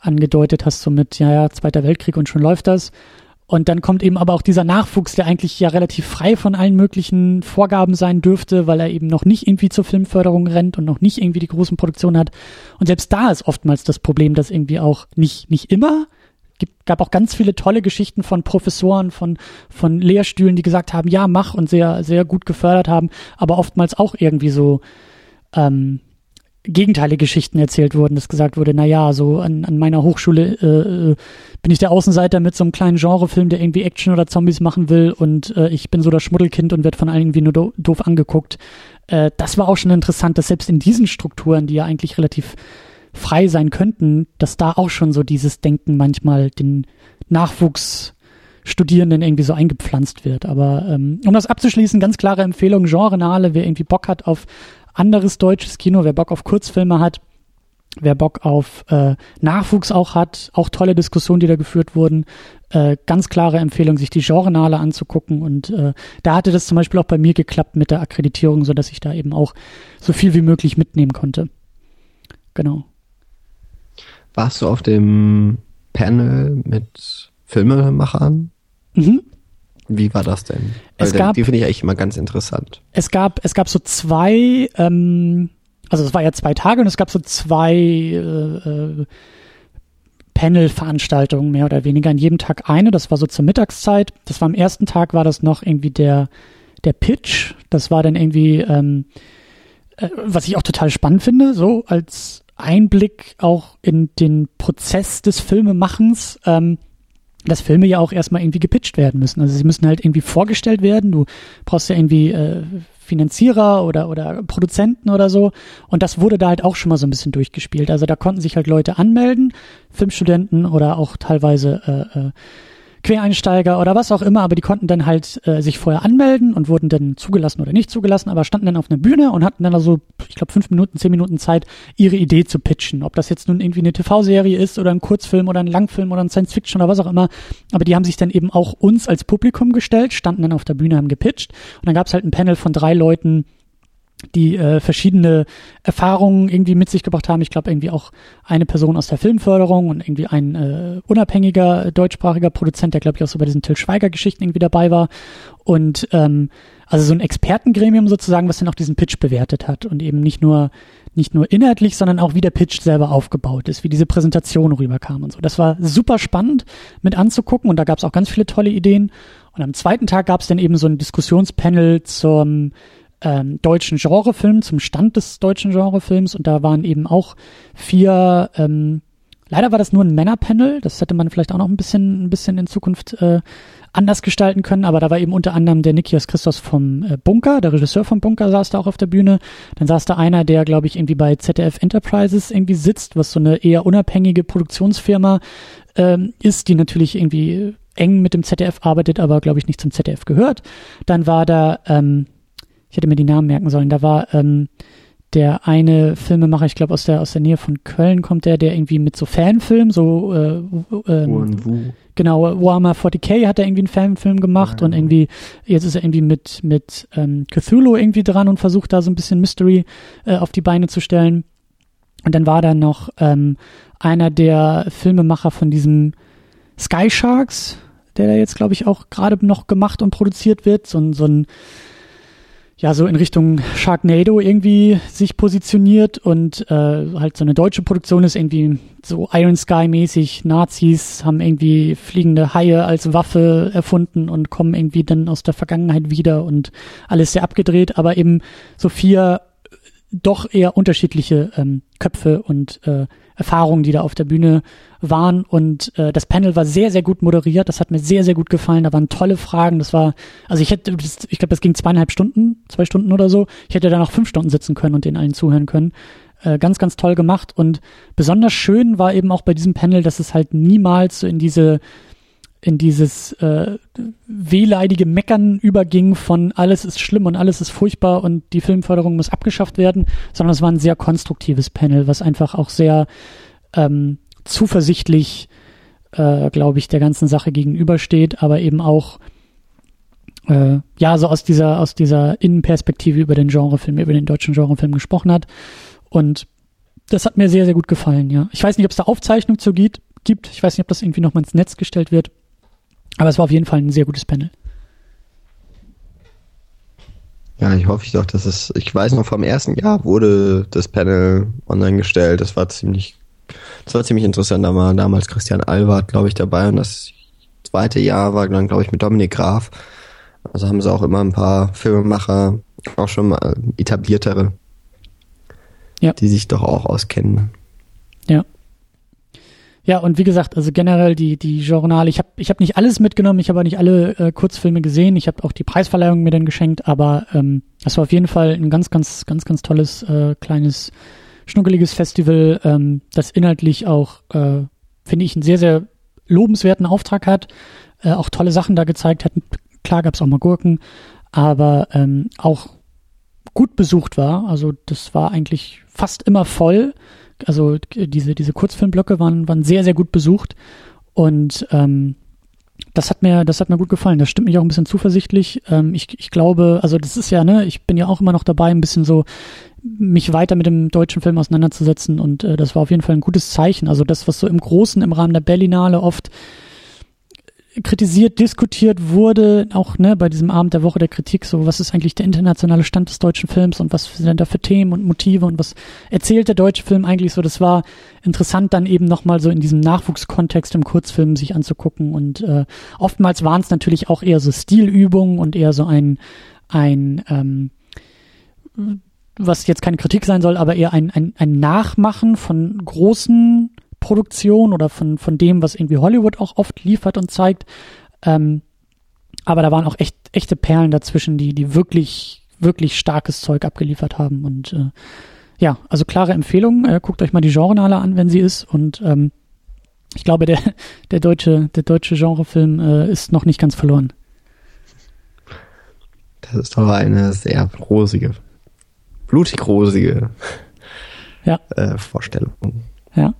angedeutet hast, so mit, ja, ja, Zweiter Weltkrieg und schon läuft das. Und dann kommt eben aber auch dieser Nachwuchs, der eigentlich ja relativ frei von allen möglichen Vorgaben sein dürfte, weil er eben noch nicht irgendwie zur Filmförderung rennt und noch nicht irgendwie die großen Produktionen hat. Und selbst da ist oftmals das Problem, dass irgendwie auch nicht, nicht immer, gibt, gab auch ganz viele tolle Geschichten von Professoren, von, von Lehrstühlen, die gesagt haben, ja, mach und sehr, sehr gut gefördert haben, aber oftmals auch irgendwie so, ähm, gegenteilige Geschichten erzählt wurden, dass gesagt wurde, na ja, so an, an meiner Hochschule äh, äh, bin ich der Außenseiter mit so einem kleinen Genrefilm, der irgendwie Action oder Zombies machen will und äh, ich bin so das Schmuddelkind und werde von allen irgendwie nur do doof angeguckt. Äh, das war auch schon interessant, dass selbst in diesen Strukturen, die ja eigentlich relativ frei sein könnten, dass da auch schon so dieses Denken manchmal den Nachwuchsstudierenden irgendwie so eingepflanzt wird. Aber ähm, um das abzuschließen, ganz klare Empfehlung, Genrenale, wer irgendwie Bock hat auf anderes deutsches Kino, wer Bock auf Kurzfilme hat, wer Bock auf äh, Nachwuchs auch hat, auch tolle Diskussionen, die da geführt wurden, äh, ganz klare Empfehlung, sich die Genrenale anzugucken und äh, da hatte das zum Beispiel auch bei mir geklappt mit der Akkreditierung, so dass ich da eben auch so viel wie möglich mitnehmen konnte. Genau. Warst du auf dem Panel mit Filmemachern? Mhm. Wie war das denn? Weil es gab, die finde ich eigentlich immer ganz interessant. Es gab, es gab so zwei, ähm, also es war ja zwei Tage und es gab so zwei äh, äh, Panel-Veranstaltungen mehr oder weniger. An jedem Tag eine, das war so zur Mittagszeit. Das war am ersten Tag war das noch irgendwie der der Pitch. Das war dann irgendwie, ähm, äh, was ich auch total spannend finde, so als Einblick auch in den Prozess des Filmemachens. Ähm, dass Filme ja auch erstmal irgendwie gepitcht werden müssen. Also sie müssen halt irgendwie vorgestellt werden. Du brauchst ja irgendwie äh, Finanzierer oder, oder Produzenten oder so. Und das wurde da halt auch schon mal so ein bisschen durchgespielt. Also da konnten sich halt Leute anmelden, Filmstudenten oder auch teilweise äh, äh, Quereinsteiger oder was auch immer, aber die konnten dann halt äh, sich vorher anmelden und wurden dann zugelassen oder nicht zugelassen, aber standen dann auf einer Bühne und hatten dann also, ich glaube, fünf Minuten, zehn Minuten Zeit, ihre Idee zu pitchen. Ob das jetzt nun irgendwie eine TV-Serie ist oder ein Kurzfilm oder ein Langfilm oder ein Science-Fiction oder was auch immer. Aber die haben sich dann eben auch uns als Publikum gestellt, standen dann auf der Bühne, haben gepitcht und dann gab es halt ein Panel von drei Leuten, die äh, verschiedene Erfahrungen irgendwie mit sich gebracht haben. Ich glaube irgendwie auch eine Person aus der Filmförderung und irgendwie ein äh, unabhängiger deutschsprachiger Produzent, der glaube ich auch so bei diesen Till Schweiger Geschichten irgendwie dabei war und ähm, also so ein Expertengremium sozusagen, was dann auch diesen Pitch bewertet hat und eben nicht nur nicht nur inhaltlich, sondern auch wie der Pitch selber aufgebaut ist, wie diese Präsentation rüberkam und so. Das war super spannend mit anzugucken und da gab es auch ganz viele tolle Ideen. Und am zweiten Tag gab es dann eben so ein Diskussionspanel zum ähm, deutschen Genrefilm, zum Stand des deutschen Genrefilms und da waren eben auch vier, ähm, leider war das nur ein Männerpanel, das hätte man vielleicht auch noch ein bisschen, ein bisschen in Zukunft äh, anders gestalten können, aber da war eben unter anderem der Nikias Christos vom äh, Bunker, der Regisseur vom Bunker saß da auch auf der Bühne. Dann saß da einer, der, glaube ich, irgendwie bei ZDF Enterprises irgendwie sitzt, was so eine eher unabhängige Produktionsfirma ähm, ist, die natürlich irgendwie eng mit dem ZDF arbeitet, aber, glaube ich, nicht zum ZDF gehört. Dann war da ähm, ich hätte mir die Namen merken sollen. Da war ähm, der eine Filmemacher, ich glaube aus der aus der Nähe von Köln kommt der, der irgendwie mit so Fanfilmen, so äh, ähm, genau Warhammer 40k hat er irgendwie einen Fanfilm gemacht ja, und irgendwie jetzt ist er irgendwie mit mit ähm, Cthulhu irgendwie dran und versucht da so ein bisschen Mystery äh, auf die Beine zu stellen. Und dann war da noch ähm, einer der Filmemacher von diesem Sky Sharks, der da jetzt glaube ich auch gerade noch gemacht und produziert wird, so, so ein ja so in Richtung Sharknado irgendwie sich positioniert und äh, halt so eine deutsche Produktion ist irgendwie so Iron Sky mäßig. Nazis haben irgendwie fliegende Haie als Waffe erfunden und kommen irgendwie dann aus der Vergangenheit wieder und alles sehr abgedreht, aber eben so vier doch eher unterschiedliche ähm, Köpfe und äh, Erfahrungen, die da auf der Bühne waren. Und äh, das Panel war sehr, sehr gut moderiert. Das hat mir sehr, sehr gut gefallen. Da waren tolle Fragen. Das war, also ich hätte, ich glaube, das ging zweieinhalb Stunden, zwei Stunden oder so. Ich hätte da noch fünf Stunden sitzen können und den allen zuhören können. Äh, ganz, ganz toll gemacht. Und besonders schön war eben auch bei diesem Panel, dass es halt niemals so in diese in dieses äh, wehleidige Meckern überging von alles ist schlimm und alles ist furchtbar und die Filmförderung muss abgeschafft werden, sondern es war ein sehr konstruktives Panel, was einfach auch sehr ähm, zuversichtlich, äh, glaube ich, der ganzen Sache gegenübersteht, aber eben auch äh, ja so aus dieser aus dieser Innenperspektive über den Genrefilm, über den deutschen Genrefilm gesprochen hat und das hat mir sehr sehr gut gefallen. Ja, ich weiß nicht, ob es da Aufzeichnung zu gibt. Gibt. Ich weiß nicht, ob das irgendwie nochmal ins Netz gestellt wird. Aber es war auf jeden Fall ein sehr gutes Panel. Ja, ich hoffe ich doch, dass es, ich weiß noch, vom ersten Jahr wurde das Panel online gestellt. Das war ziemlich, das war ziemlich interessant. Da war damals Christian Albert, glaube ich, dabei und das zweite Jahr war dann, glaube ich, mit Dominik Graf. Also haben sie auch immer ein paar Filmemacher, auch schon mal etabliertere, ja. die sich doch auch auskennen. Ja. Ja, und wie gesagt, also generell die, die Journale, ich habe ich hab nicht alles mitgenommen, ich habe nicht alle äh, Kurzfilme gesehen, ich habe auch die Preisverleihung mir dann geschenkt, aber ähm, das war auf jeden Fall ein ganz, ganz, ganz, ganz tolles, äh, kleines, schnuckeliges Festival, ähm, das inhaltlich auch, äh, finde ich, einen sehr, sehr lobenswerten Auftrag hat, äh, auch tolle Sachen da gezeigt hat. Klar gab's auch mal Gurken, aber ähm, auch gut besucht war. Also das war eigentlich fast immer voll also diese, diese Kurzfilmblöcke waren, waren sehr, sehr gut besucht und ähm, das hat mir, das hat mir gut gefallen. Das stimmt mich auch ein bisschen zuversichtlich. Ähm, ich, ich glaube, also das ist ja, ne, ich bin ja auch immer noch dabei, ein bisschen so mich weiter mit dem deutschen Film auseinanderzusetzen und äh, das war auf jeden Fall ein gutes Zeichen. Also das, was so im Großen im Rahmen der Berlinale oft kritisiert, diskutiert wurde, auch ne, bei diesem Abend der Woche der Kritik, so was ist eigentlich der internationale Stand des deutschen Films und was sind denn da für Themen und Motive und was erzählt der deutsche Film eigentlich so, das war interessant dann eben nochmal so in diesem Nachwuchskontext im Kurzfilm sich anzugucken und äh, oftmals waren es natürlich auch eher so Stilübungen und eher so ein, ein ähm, was jetzt keine Kritik sein soll, aber eher ein, ein, ein Nachmachen von großen Produktion oder von, von dem, was irgendwie Hollywood auch oft liefert und zeigt. Ähm, aber da waren auch echt, echte Perlen dazwischen, die, die wirklich, wirklich starkes Zeug abgeliefert haben. Und äh, ja, also klare Empfehlung. Äh, guckt euch mal die Genrenale an, wenn sie ist. Und ähm, ich glaube, der, der deutsche, der deutsche Genrefilm äh, ist noch nicht ganz verloren. Das ist doch eine sehr rosige, blutig rosige ja. äh, Vorstellung. Ja.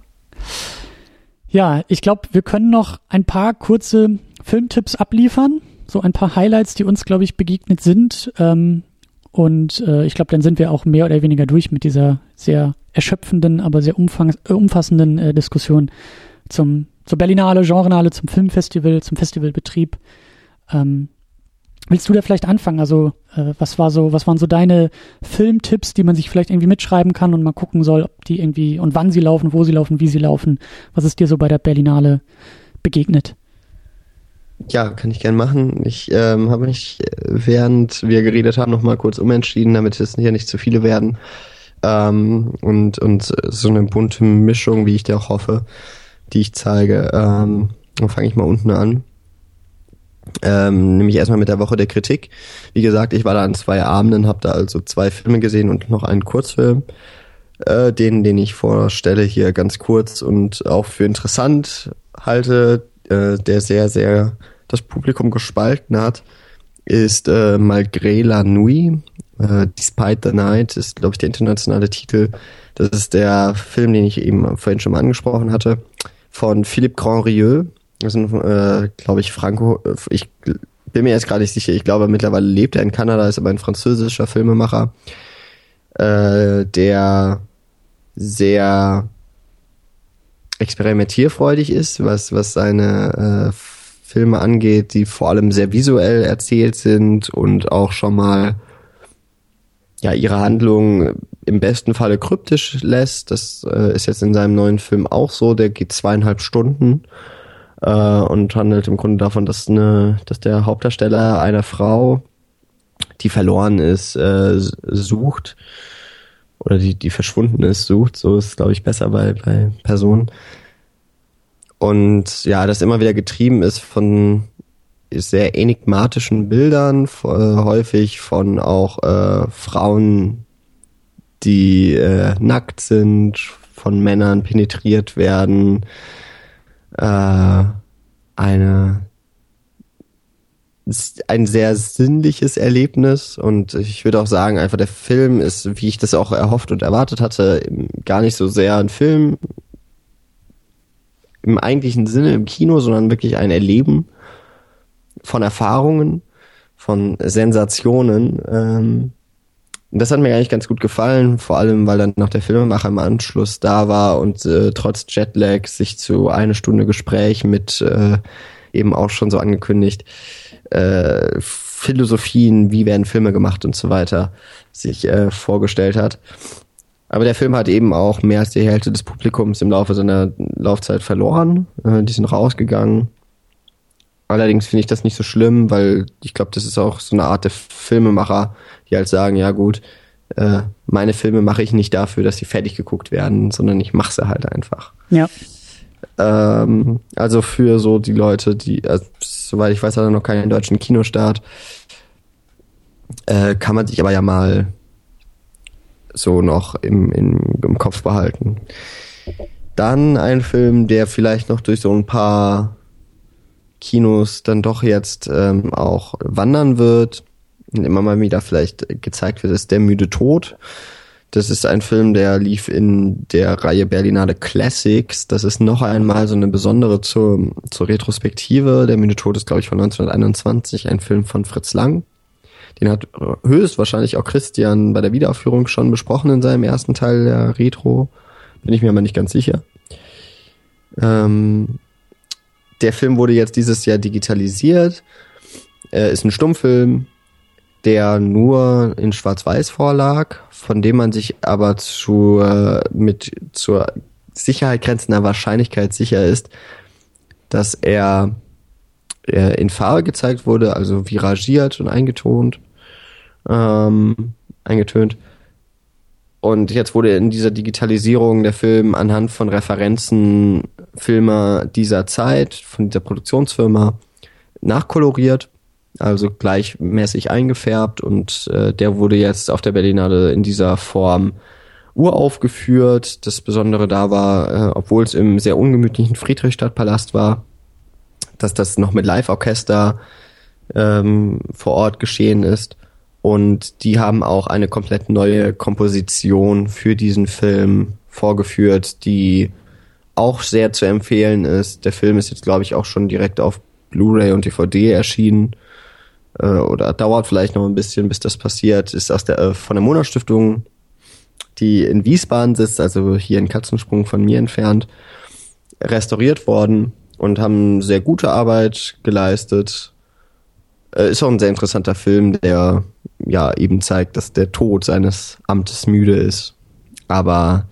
Ja, ich glaube, wir können noch ein paar kurze Filmtipps abliefern. So ein paar Highlights, die uns, glaube ich, begegnet sind. Ähm, und äh, ich glaube, dann sind wir auch mehr oder weniger durch mit dieser sehr erschöpfenden, aber sehr äh, umfassenden äh, Diskussion zum, zur Berlinale, Genrenale, zum Filmfestival, zum Festivalbetrieb. Ähm, Willst du da vielleicht anfangen? Also, äh, was war so, was waren so deine Filmtipps, die man sich vielleicht irgendwie mitschreiben kann und mal gucken soll, ob die irgendwie und wann sie laufen, wo sie laufen, wie sie laufen? Was ist dir so bei der Berlinale begegnet? Ja, kann ich gern machen. Ich ähm, habe mich, während wir geredet haben, nochmal kurz umentschieden, damit es hier nicht zu viele werden. Ähm, und, und so eine bunte Mischung, wie ich dir auch hoffe, die ich zeige. Ähm, dann fange ich mal unten an. Ähm, nämlich erstmal mit der Woche der Kritik. Wie gesagt, ich war da an zwei Abenden, habe da also zwei Filme gesehen und noch einen Kurzfilm. Äh, den, den ich vorstelle hier ganz kurz und auch für interessant halte, äh, der sehr, sehr das Publikum gespalten hat, ist äh, Malgré la Nuit. Äh, Despite the Night ist, glaube ich, der internationale Titel. Das ist der Film, den ich eben vorhin schon mal angesprochen hatte, von Philippe Grandrieux das sind, äh, glaube ich, Franco. Äh, ich bin mir jetzt gerade nicht sicher. Ich glaube, mittlerweile lebt er in Kanada, ist aber ein französischer Filmemacher, äh, der sehr experimentierfreudig ist, was, was seine äh, Filme angeht, die vor allem sehr visuell erzählt sind und auch schon mal ja ihre Handlung im besten Falle kryptisch lässt. Das äh, ist jetzt in seinem neuen Film auch so. Der geht zweieinhalb Stunden äh, und handelt im Grunde davon, dass eine, dass der Hauptdarsteller einer Frau, die verloren ist, äh, sucht oder die, die verschwunden ist, sucht. So ist glaube ich besser bei bei Personen. Und ja, das immer wieder getrieben ist von sehr enigmatischen Bildern, äh, häufig von auch äh, Frauen, die äh, nackt sind, von Männern penetriert werden. Äh, eine ein sehr sinnliches Erlebnis und ich würde auch sagen, einfach der Film ist, wie ich das auch erhofft und erwartet hatte, gar nicht so sehr ein Film im eigentlichen Sinne im Kino, sondern wirklich ein Erleben von Erfahrungen, von Sensationen. Ähm, das hat mir eigentlich ganz gut gefallen, vor allem weil dann noch der Filmemacher im Anschluss da war und äh, trotz Jetlag sich zu eine Stunde Gespräch mit äh, eben auch schon so angekündigt äh, Philosophien, wie werden Filme gemacht und so weiter, sich äh, vorgestellt hat. Aber der Film hat eben auch mehr als die Hälfte des Publikums im Laufe seiner Laufzeit verloren. Äh, die sind rausgegangen. Allerdings finde ich das nicht so schlimm, weil ich glaube, das ist auch so eine Art der Filmemacher, die halt sagen, ja gut, äh, meine Filme mache ich nicht dafür, dass sie fertig geguckt werden, sondern ich mache sie halt einfach. Ja. Ähm, also für so die Leute, die, also, soweit ich weiß, hat er noch keinen deutschen Kinostart, äh, kann man sich aber ja mal so noch im, im, im Kopf behalten. Dann ein Film, der vielleicht noch durch so ein paar Kinos dann doch jetzt ähm, auch wandern wird immer mal wieder vielleicht gezeigt wird, ist Der müde Tod. Das ist ein Film, der lief in der Reihe Berlinale Classics. Das ist noch einmal so eine besondere zur, zur Retrospektive. Der müde Tod ist, glaube ich, von 1921, ein Film von Fritz Lang. Den hat höchstwahrscheinlich auch Christian bei der Wiederaufführung schon besprochen in seinem ersten Teil der Retro. Bin ich mir aber nicht ganz sicher. Ähm, der Film wurde jetzt dieses Jahr digitalisiert. Er ist ein Stummfilm, der nur in Schwarz-Weiß vorlag, von dem man sich aber zu, mit zur Sicherheit grenzender Wahrscheinlichkeit sicher ist, dass er, er in Farbe gezeigt wurde, also viragiert und eingetont, ähm, eingetönt. Und jetzt wurde in dieser Digitalisierung der Film anhand von Referenzen Filmer dieser Zeit, von dieser Produktionsfirma, nachkoloriert, also gleichmäßig eingefärbt und äh, der wurde jetzt auf der Berlinale in dieser Form uraufgeführt. Das Besondere da war, äh, obwohl es im sehr ungemütlichen Friedrichstadtpalast war, dass das noch mit Live-Orchester ähm, vor Ort geschehen ist. Und die haben auch eine komplett neue Komposition für diesen Film vorgeführt, die auch sehr zu empfehlen ist. Der Film ist jetzt, glaube ich, auch schon direkt auf Blu-ray und DVD erschienen. Äh, oder dauert vielleicht noch ein bisschen, bis das passiert. Ist aus der, äh, von der Monatsstiftung, die in Wiesbaden sitzt, also hier in Katzensprung von mir entfernt, restauriert worden und haben sehr gute Arbeit geleistet. Äh, ist auch ein sehr interessanter Film, der ja eben zeigt, dass der Tod seines Amtes müde ist, aber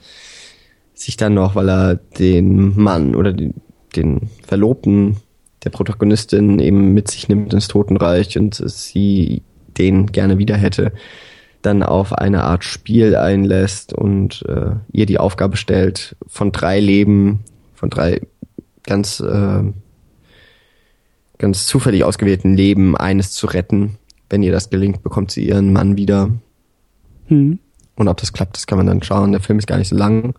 sich dann noch, weil er den Mann oder den, den Verlobten der Protagonistin eben mit sich nimmt ins Totenreich und sie den gerne wieder hätte, dann auf eine Art Spiel einlässt und äh, ihr die Aufgabe stellt, von drei Leben, von drei ganz äh, ganz zufällig ausgewählten Leben eines zu retten wenn ihr das gelingt, bekommt sie ihren Mann wieder. Hm. Und ob das klappt, das kann man dann schauen. Der Film ist gar nicht so lang.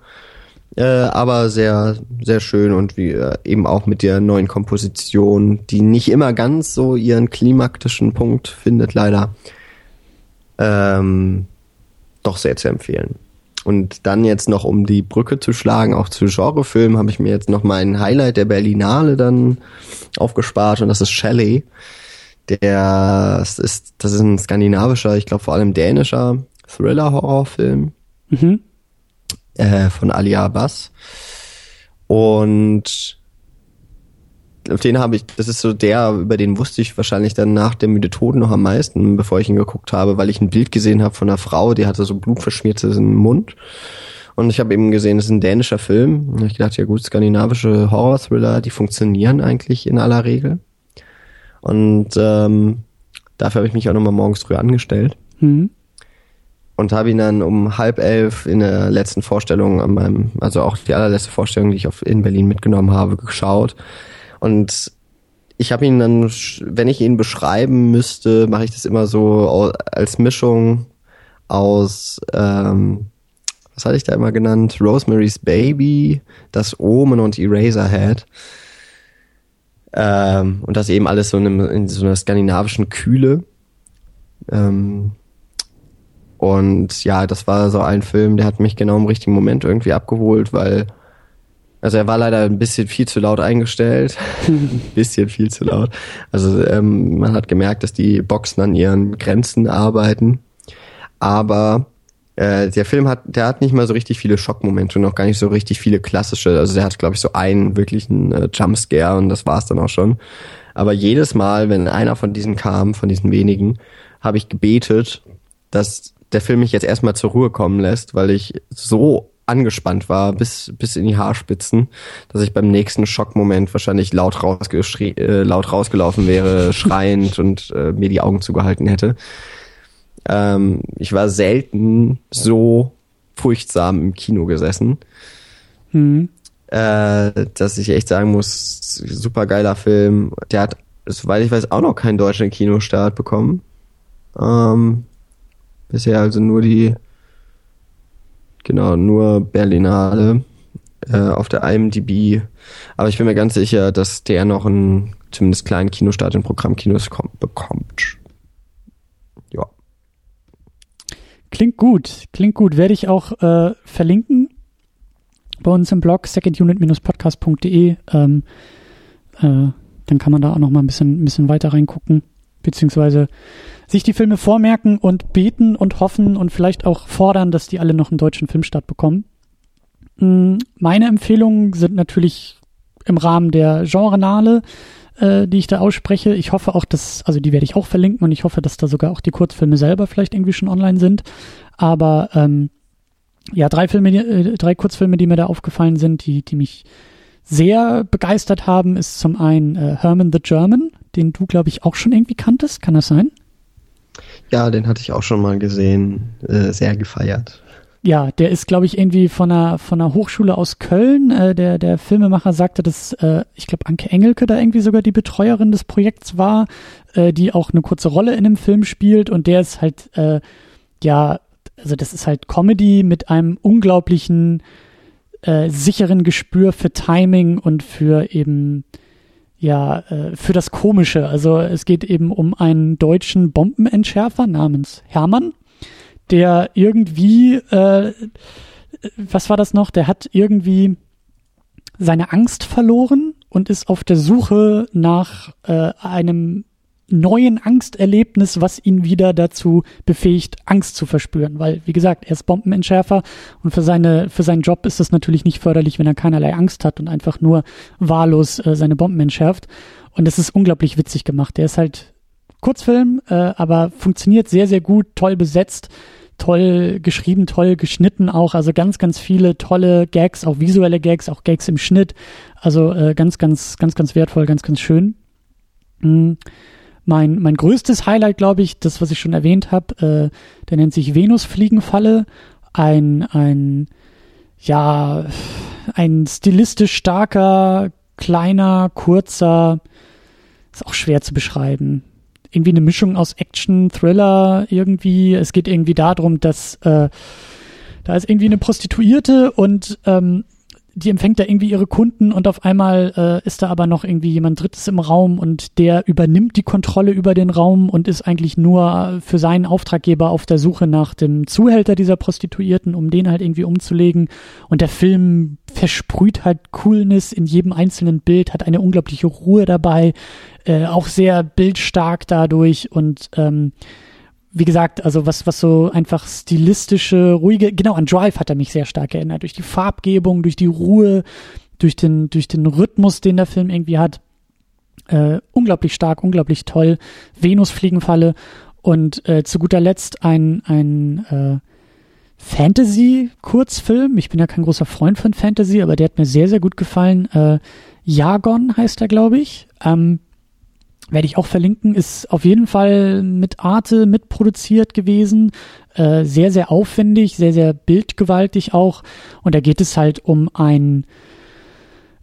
Äh, aber sehr, sehr schön und wie äh, eben auch mit der neuen Komposition, die nicht immer ganz so ihren klimaktischen Punkt findet, leider. Ähm, doch sehr zu empfehlen. Und dann jetzt noch, um die Brücke zu schlagen, auch zu Genrefilmen, habe ich mir jetzt noch mein Highlight der Berlinale dann aufgespart und das ist Shelley. Der ist, das ist ein skandinavischer, ich glaube vor allem dänischer Thriller-Horrorfilm mhm. Äh, von Ali Abbas. Und auf den habe ich, das ist so der, über den wusste ich wahrscheinlich dann nach der müde Tod noch am meisten, bevor ich ihn geguckt habe, weil ich ein Bild gesehen habe von einer Frau, die hatte so blutverschmierten Mund. Und ich habe eben gesehen, das ist ein dänischer Film. Und ich dachte, ja gut, skandinavische Horror-Thriller, die funktionieren eigentlich in aller Regel. Und ähm, dafür habe ich mich auch nochmal morgens früh angestellt. Mhm. Und habe ihn dann um halb elf in der letzten Vorstellung an meinem, also auch die allerletzte Vorstellung, die ich auf, in Berlin mitgenommen habe, geschaut. Und ich habe ihn dann, wenn ich ihn beschreiben müsste, mache ich das immer so als Mischung aus, ähm, was hatte ich da immer genannt? Rosemary's Baby, das Omen und Eraserhead. Ähm, und das eben alles so in, in so einer skandinavischen Kühle. Ähm, und ja, das war so ein Film, der hat mich genau im richtigen Moment irgendwie abgeholt, weil also er war leider ein bisschen viel zu laut eingestellt. ein bisschen viel zu laut. Also ähm, man hat gemerkt, dass die Boxen an ihren Grenzen arbeiten. Aber äh, der Film hat, der hat nicht mal so richtig viele Schockmomente und auch gar nicht so richtig viele klassische. Also der hat, glaube ich, so einen wirklichen äh, Jumpscare und das war's dann auch schon. Aber jedes Mal, wenn einer von diesen kam, von diesen wenigen, habe ich gebetet, dass der Film mich jetzt erstmal zur Ruhe kommen lässt, weil ich so angespannt war bis, bis in die Haarspitzen, dass ich beim nächsten Schockmoment wahrscheinlich laut, äh, laut rausgelaufen wäre, schreiend und äh, mir die Augen zugehalten hätte. Ähm, ich war selten so furchtsam im Kino gesessen, mhm. äh, dass ich echt sagen muss, super geiler Film. Der hat, soweit ich weiß, auch noch keinen deutschen Kinostart bekommen. Ähm, bisher also nur die Genau, nur Berlinale äh, auf der IMDb. Aber ich bin mir ganz sicher, dass der noch einen zumindest kleinen Kinostart in Programmkinos bekommt. Ja. Klingt gut, klingt gut. Werde ich auch äh, verlinken bei uns im Blog secondunit-podcast.de. Ähm, äh, dann kann man da auch noch mal ein bisschen, ein bisschen weiter reingucken, beziehungsweise sich die Filme vormerken und beten und hoffen und vielleicht auch fordern, dass die alle noch einen deutschen Filmstart bekommen. Mm, meine Empfehlungen sind natürlich im Rahmen der Genrenale, äh, die ich da ausspreche. Ich hoffe auch, dass, also die werde ich auch verlinken und ich hoffe, dass da sogar auch die Kurzfilme selber vielleicht irgendwie schon online sind. Aber ähm, ja, drei Filme, äh, drei Kurzfilme, die mir da aufgefallen sind, die, die mich sehr begeistert haben, ist zum einen äh, Herman the German, den du, glaube ich, auch schon irgendwie kanntest. Kann das sein? Ja, den hatte ich auch schon mal gesehen, äh, sehr gefeiert. Ja, der ist, glaube ich, irgendwie von einer, von einer Hochschule aus Köln. Äh, der, der Filmemacher sagte, dass, äh, ich glaube, Anke Engelke da irgendwie sogar die Betreuerin des Projekts war, äh, die auch eine kurze Rolle in dem Film spielt. Und der ist halt, äh, ja, also das ist halt Comedy mit einem unglaublichen, äh, sicheren Gespür für Timing und für eben ja, äh, für das Komische. Also es geht eben um einen deutschen Bombenentschärfer namens Hermann, der irgendwie, äh, was war das noch? Der hat irgendwie seine Angst verloren und ist auf der Suche nach äh, einem neuen Angsterlebnis, was ihn wieder dazu befähigt, Angst zu verspüren. Weil, wie gesagt, er ist Bombenentschärfer und für, seine, für seinen Job ist es natürlich nicht förderlich, wenn er keinerlei Angst hat und einfach nur wahllos äh, seine Bomben entschärft. Und das ist unglaublich witzig gemacht. Der ist halt Kurzfilm, äh, aber funktioniert sehr, sehr gut, toll besetzt, toll geschrieben, toll geschnitten auch. Also ganz, ganz viele tolle Gags, auch visuelle Gags, auch Gags im Schnitt. Also äh, ganz, ganz, ganz, ganz wertvoll, ganz, ganz schön. Mhm. Mein, mein größtes Highlight, glaube ich, das, was ich schon erwähnt habe, äh, der nennt sich Venusfliegenfalle. Ein, ein, ja, ein stilistisch starker, kleiner, kurzer, ist auch schwer zu beschreiben. Irgendwie eine Mischung aus Action, Thriller, irgendwie. Es geht irgendwie darum, dass äh, da ist irgendwie eine Prostituierte und ähm, die empfängt da irgendwie ihre Kunden und auf einmal äh, ist da aber noch irgendwie jemand Drittes im Raum und der übernimmt die Kontrolle über den Raum und ist eigentlich nur für seinen Auftraggeber auf der Suche nach dem Zuhälter dieser Prostituierten, um den halt irgendwie umzulegen. Und der Film versprüht halt Coolness in jedem einzelnen Bild, hat eine unglaubliche Ruhe dabei, äh, auch sehr bildstark dadurch und ähm, wie gesagt, also was, was so einfach stilistische, ruhige, genau, an Drive hat er mich sehr stark erinnert. Durch die Farbgebung, durch die Ruhe, durch den, durch den Rhythmus, den der Film irgendwie hat. Äh, unglaublich stark, unglaublich toll. Venus-Fliegenfalle und äh, zu guter Letzt ein, ein äh, Fantasy-Kurzfilm. Ich bin ja kein großer Freund von Fantasy, aber der hat mir sehr, sehr gut gefallen. Äh, Jargon heißt er, glaube ich. Ähm, werde ich auch verlinken, ist auf jeden Fall mit Arte mitproduziert gewesen. Äh, sehr, sehr aufwendig, sehr, sehr bildgewaltig auch. Und da geht es halt um ein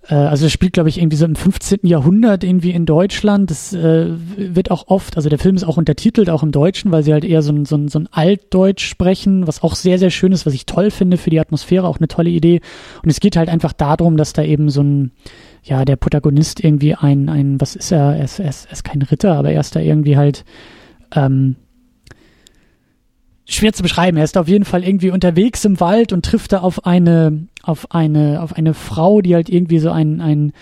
äh, also es spielt, glaube ich, irgendwie so im 15. Jahrhundert irgendwie in Deutschland. Das äh, wird auch oft, also der Film ist auch untertitelt, auch im Deutschen, weil sie halt eher so ein, so, ein, so ein Altdeutsch sprechen, was auch sehr, sehr schön ist, was ich toll finde für die Atmosphäre, auch eine tolle Idee. Und es geht halt einfach darum, dass da eben so ein, ja, der Protagonist irgendwie ein, ein was ist er? Er ist, er ist, er ist kein Ritter, aber er ist da irgendwie halt, ähm, schwer zu beschreiben. Er ist auf jeden Fall irgendwie unterwegs im Wald und trifft da auf eine, auf eine, auf eine Frau, die halt irgendwie so ein, ein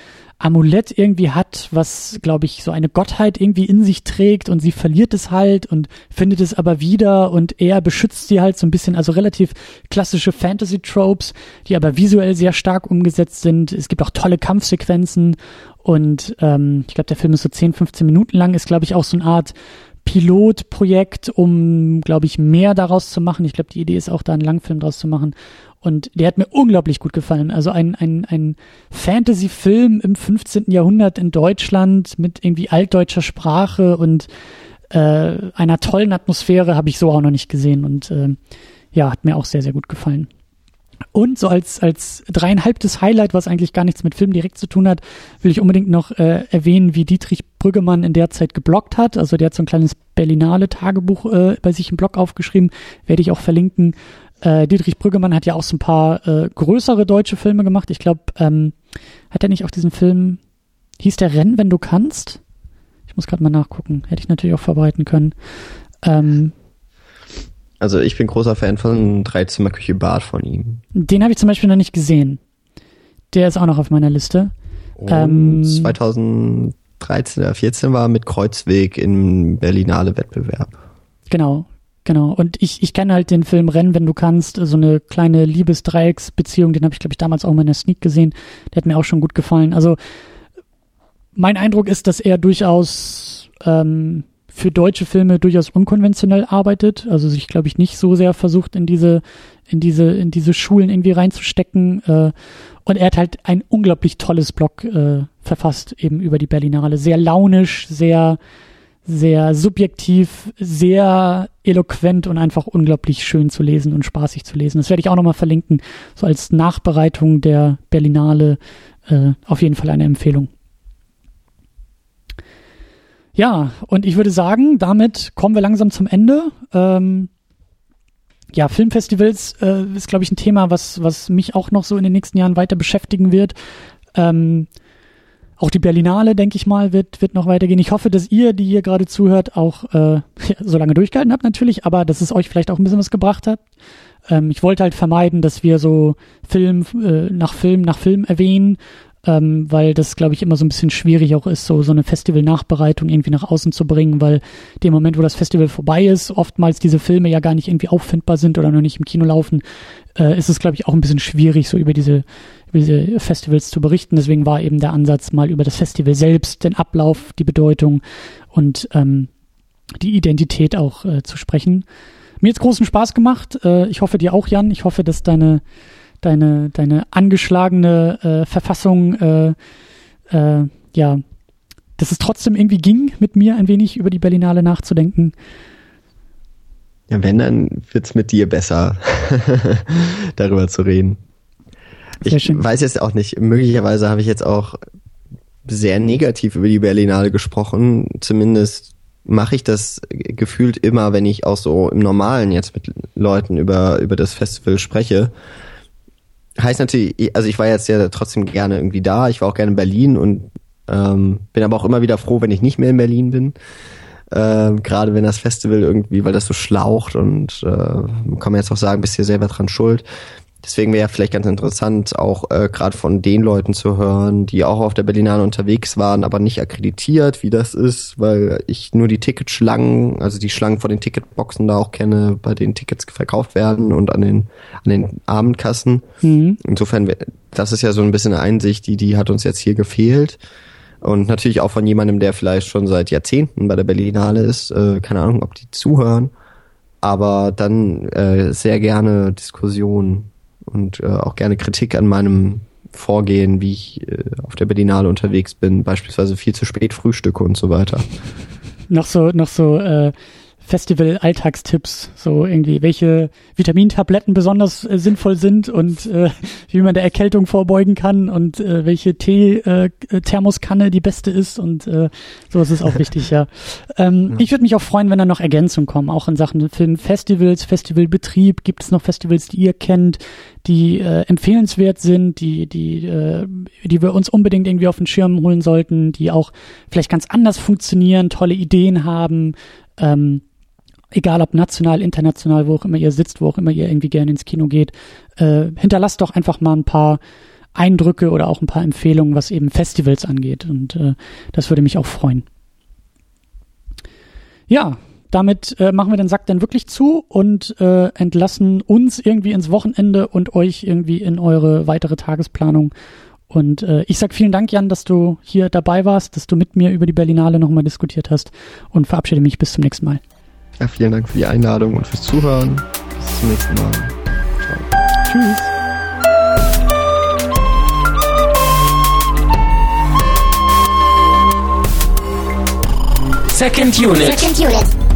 Amulett irgendwie hat, was, glaube ich, so eine Gottheit irgendwie in sich trägt und sie verliert es halt und findet es aber wieder und er beschützt sie halt so ein bisschen, also relativ klassische Fantasy-Tropes, die aber visuell sehr stark umgesetzt sind. Es gibt auch tolle Kampfsequenzen und ähm, ich glaube, der Film ist so 10, 15 Minuten lang, ist, glaube ich, auch so eine Art Pilotprojekt, um, glaube ich, mehr daraus zu machen. Ich glaube, die Idee ist auch da, einen Langfilm daraus zu machen. Und der hat mir unglaublich gut gefallen. Also ein, ein, ein Fantasy-Film im 15. Jahrhundert in Deutschland mit irgendwie altdeutscher Sprache und äh, einer tollen Atmosphäre habe ich so auch noch nicht gesehen. Und äh, ja, hat mir auch sehr, sehr gut gefallen. Und so als, als dreieinhalbtes Highlight, was eigentlich gar nichts mit Film direkt zu tun hat, will ich unbedingt noch äh, erwähnen, wie Dietrich Brüggemann in der Zeit geblockt hat. Also der hat so ein kleines Berlinale Tagebuch äh, bei sich im Blog aufgeschrieben, werde ich auch verlinken. Äh, Dietrich Brüggemann hat ja auch so ein paar äh, größere deutsche Filme gemacht. Ich glaube, ähm, hat er nicht auch diesen Film, hieß der Renn, wenn du kannst? Ich muss gerade mal nachgucken. Hätte ich natürlich auch verbreiten können. Ähm, also ich bin großer Fan von Dreizimmerküche Bad von ihm. Den habe ich zum Beispiel noch nicht gesehen. Der ist auch noch auf meiner Liste. Ähm, 2013 oder 14 war mit Kreuzweg im Berlinale Wettbewerb. Genau, genau. Und ich, ich kenne halt den Film Rennen, wenn du kannst, so eine kleine Liebesdreiecksbeziehung, den habe ich, glaube ich, damals auch mal in der Sneak gesehen. Der hat mir auch schon gut gefallen. Also mein Eindruck ist, dass er durchaus ähm, für deutsche Filme durchaus unkonventionell arbeitet, also sich, glaube ich, nicht so sehr versucht, in diese, in diese, in diese Schulen irgendwie reinzustecken. Äh, und er hat halt ein unglaublich tolles Blog äh, verfasst, eben über die Berlinale. Sehr launisch, sehr, sehr subjektiv, sehr eloquent und einfach unglaublich schön zu lesen und spaßig zu lesen. Das werde ich auch nochmal verlinken, so als Nachbereitung der Berlinale. Äh, auf jeden Fall eine Empfehlung. Ja, und ich würde sagen, damit kommen wir langsam zum Ende. Ähm, ja, Filmfestivals äh, ist, glaube ich, ein Thema, was, was mich auch noch so in den nächsten Jahren weiter beschäftigen wird. Ähm, auch die Berlinale, denke ich mal, wird, wird noch weitergehen. Ich hoffe, dass ihr, die hier gerade zuhört, auch äh, so lange durchgehalten habt natürlich, aber dass es euch vielleicht auch ein bisschen was gebracht hat. Ähm, ich wollte halt vermeiden, dass wir so Film äh, nach Film nach Film erwähnen, ähm, weil das, glaube ich, immer so ein bisschen schwierig auch ist, so, so eine Festival-Nachbereitung irgendwie nach außen zu bringen, weil dem Moment, wo das Festival vorbei ist, oftmals diese Filme ja gar nicht irgendwie auffindbar sind oder noch nicht im Kino laufen, äh, ist es, glaube ich, auch ein bisschen schwierig, so über diese Festivals zu berichten. Deswegen war eben der Ansatz, mal über das Festival selbst, den Ablauf, die Bedeutung und ähm, die Identität auch äh, zu sprechen. Mir jetzt großen Spaß gemacht. Äh, ich hoffe dir auch, Jan. Ich hoffe, dass deine deine, deine angeschlagene äh, Verfassung, äh, äh, ja, dass es trotzdem irgendwie ging, mit mir ein wenig über die Berlinale nachzudenken. Ja, wenn, dann wird's mit dir besser, darüber zu reden. Ich weiß jetzt auch nicht, möglicherweise habe ich jetzt auch sehr negativ über die Berlinale gesprochen. Zumindest mache ich das gefühlt immer, wenn ich auch so im Normalen jetzt mit Leuten über, über das Festival spreche heißt natürlich, also ich war jetzt ja trotzdem gerne irgendwie da, ich war auch gerne in Berlin und ähm, bin aber auch immer wieder froh, wenn ich nicht mehr in Berlin bin. Ähm, Gerade wenn das Festival irgendwie, weil das so schlaucht und äh, kann man jetzt auch sagen, bist hier selber dran schuld. Deswegen wäre vielleicht ganz interessant, auch äh, gerade von den Leuten zu hören, die auch auf der Berlinale unterwegs waren, aber nicht akkreditiert, wie das ist, weil ich nur die Ticketschlangen, also die Schlangen vor den Ticketboxen da auch kenne, bei denen Tickets verkauft werden und an den an den Abendkassen. Mhm. Insofern, das ist ja so ein bisschen eine Einsicht, die die hat uns jetzt hier gefehlt. Und natürlich auch von jemandem, der vielleicht schon seit Jahrzehnten bei der Berlinale ist. Äh, keine Ahnung, ob die zuhören. Aber dann äh, sehr gerne Diskussion und äh, auch gerne Kritik an meinem Vorgehen, wie ich äh, auf der Berlinale unterwegs bin, beispielsweise viel zu spät frühstücke und so weiter. noch so, noch so äh, Festival-Alltagstipps, so irgendwie, welche Vitamintabletten besonders äh, sinnvoll sind und äh, wie man der Erkältung vorbeugen kann und äh, welche Tee-Thermoskanne äh, die beste ist und äh, sowas ist auch wichtig, ja. Ähm, ja. Ich würde mich auch freuen, wenn da noch Ergänzungen kommen, auch in Sachen Filmfestivals, Festivalbetrieb. Gibt es noch Festivals, die ihr kennt, die äh, empfehlenswert sind, die, die, äh, die wir uns unbedingt irgendwie auf den Schirm holen sollten, die auch vielleicht ganz anders funktionieren, tolle Ideen haben, ähm, egal ob national, international, wo auch immer ihr sitzt, wo auch immer ihr irgendwie gerne ins Kino geht, äh, hinterlasst doch einfach mal ein paar Eindrücke oder auch ein paar Empfehlungen, was eben Festivals angeht. Und äh, das würde mich auch freuen. Ja, damit äh, machen wir den Sack dann wirklich zu und äh, entlassen uns irgendwie ins Wochenende und euch irgendwie in eure weitere Tagesplanung. Und äh, ich sag vielen Dank, Jan, dass du hier dabei warst, dass du mit mir über die Berlinale nochmal diskutiert hast und verabschiede mich bis zum nächsten Mal. Ja, vielen Dank für die Einladung und fürs Zuhören. Bis zum nächsten Mal. Ciao. Tschüss. Second Unit. Second Unit.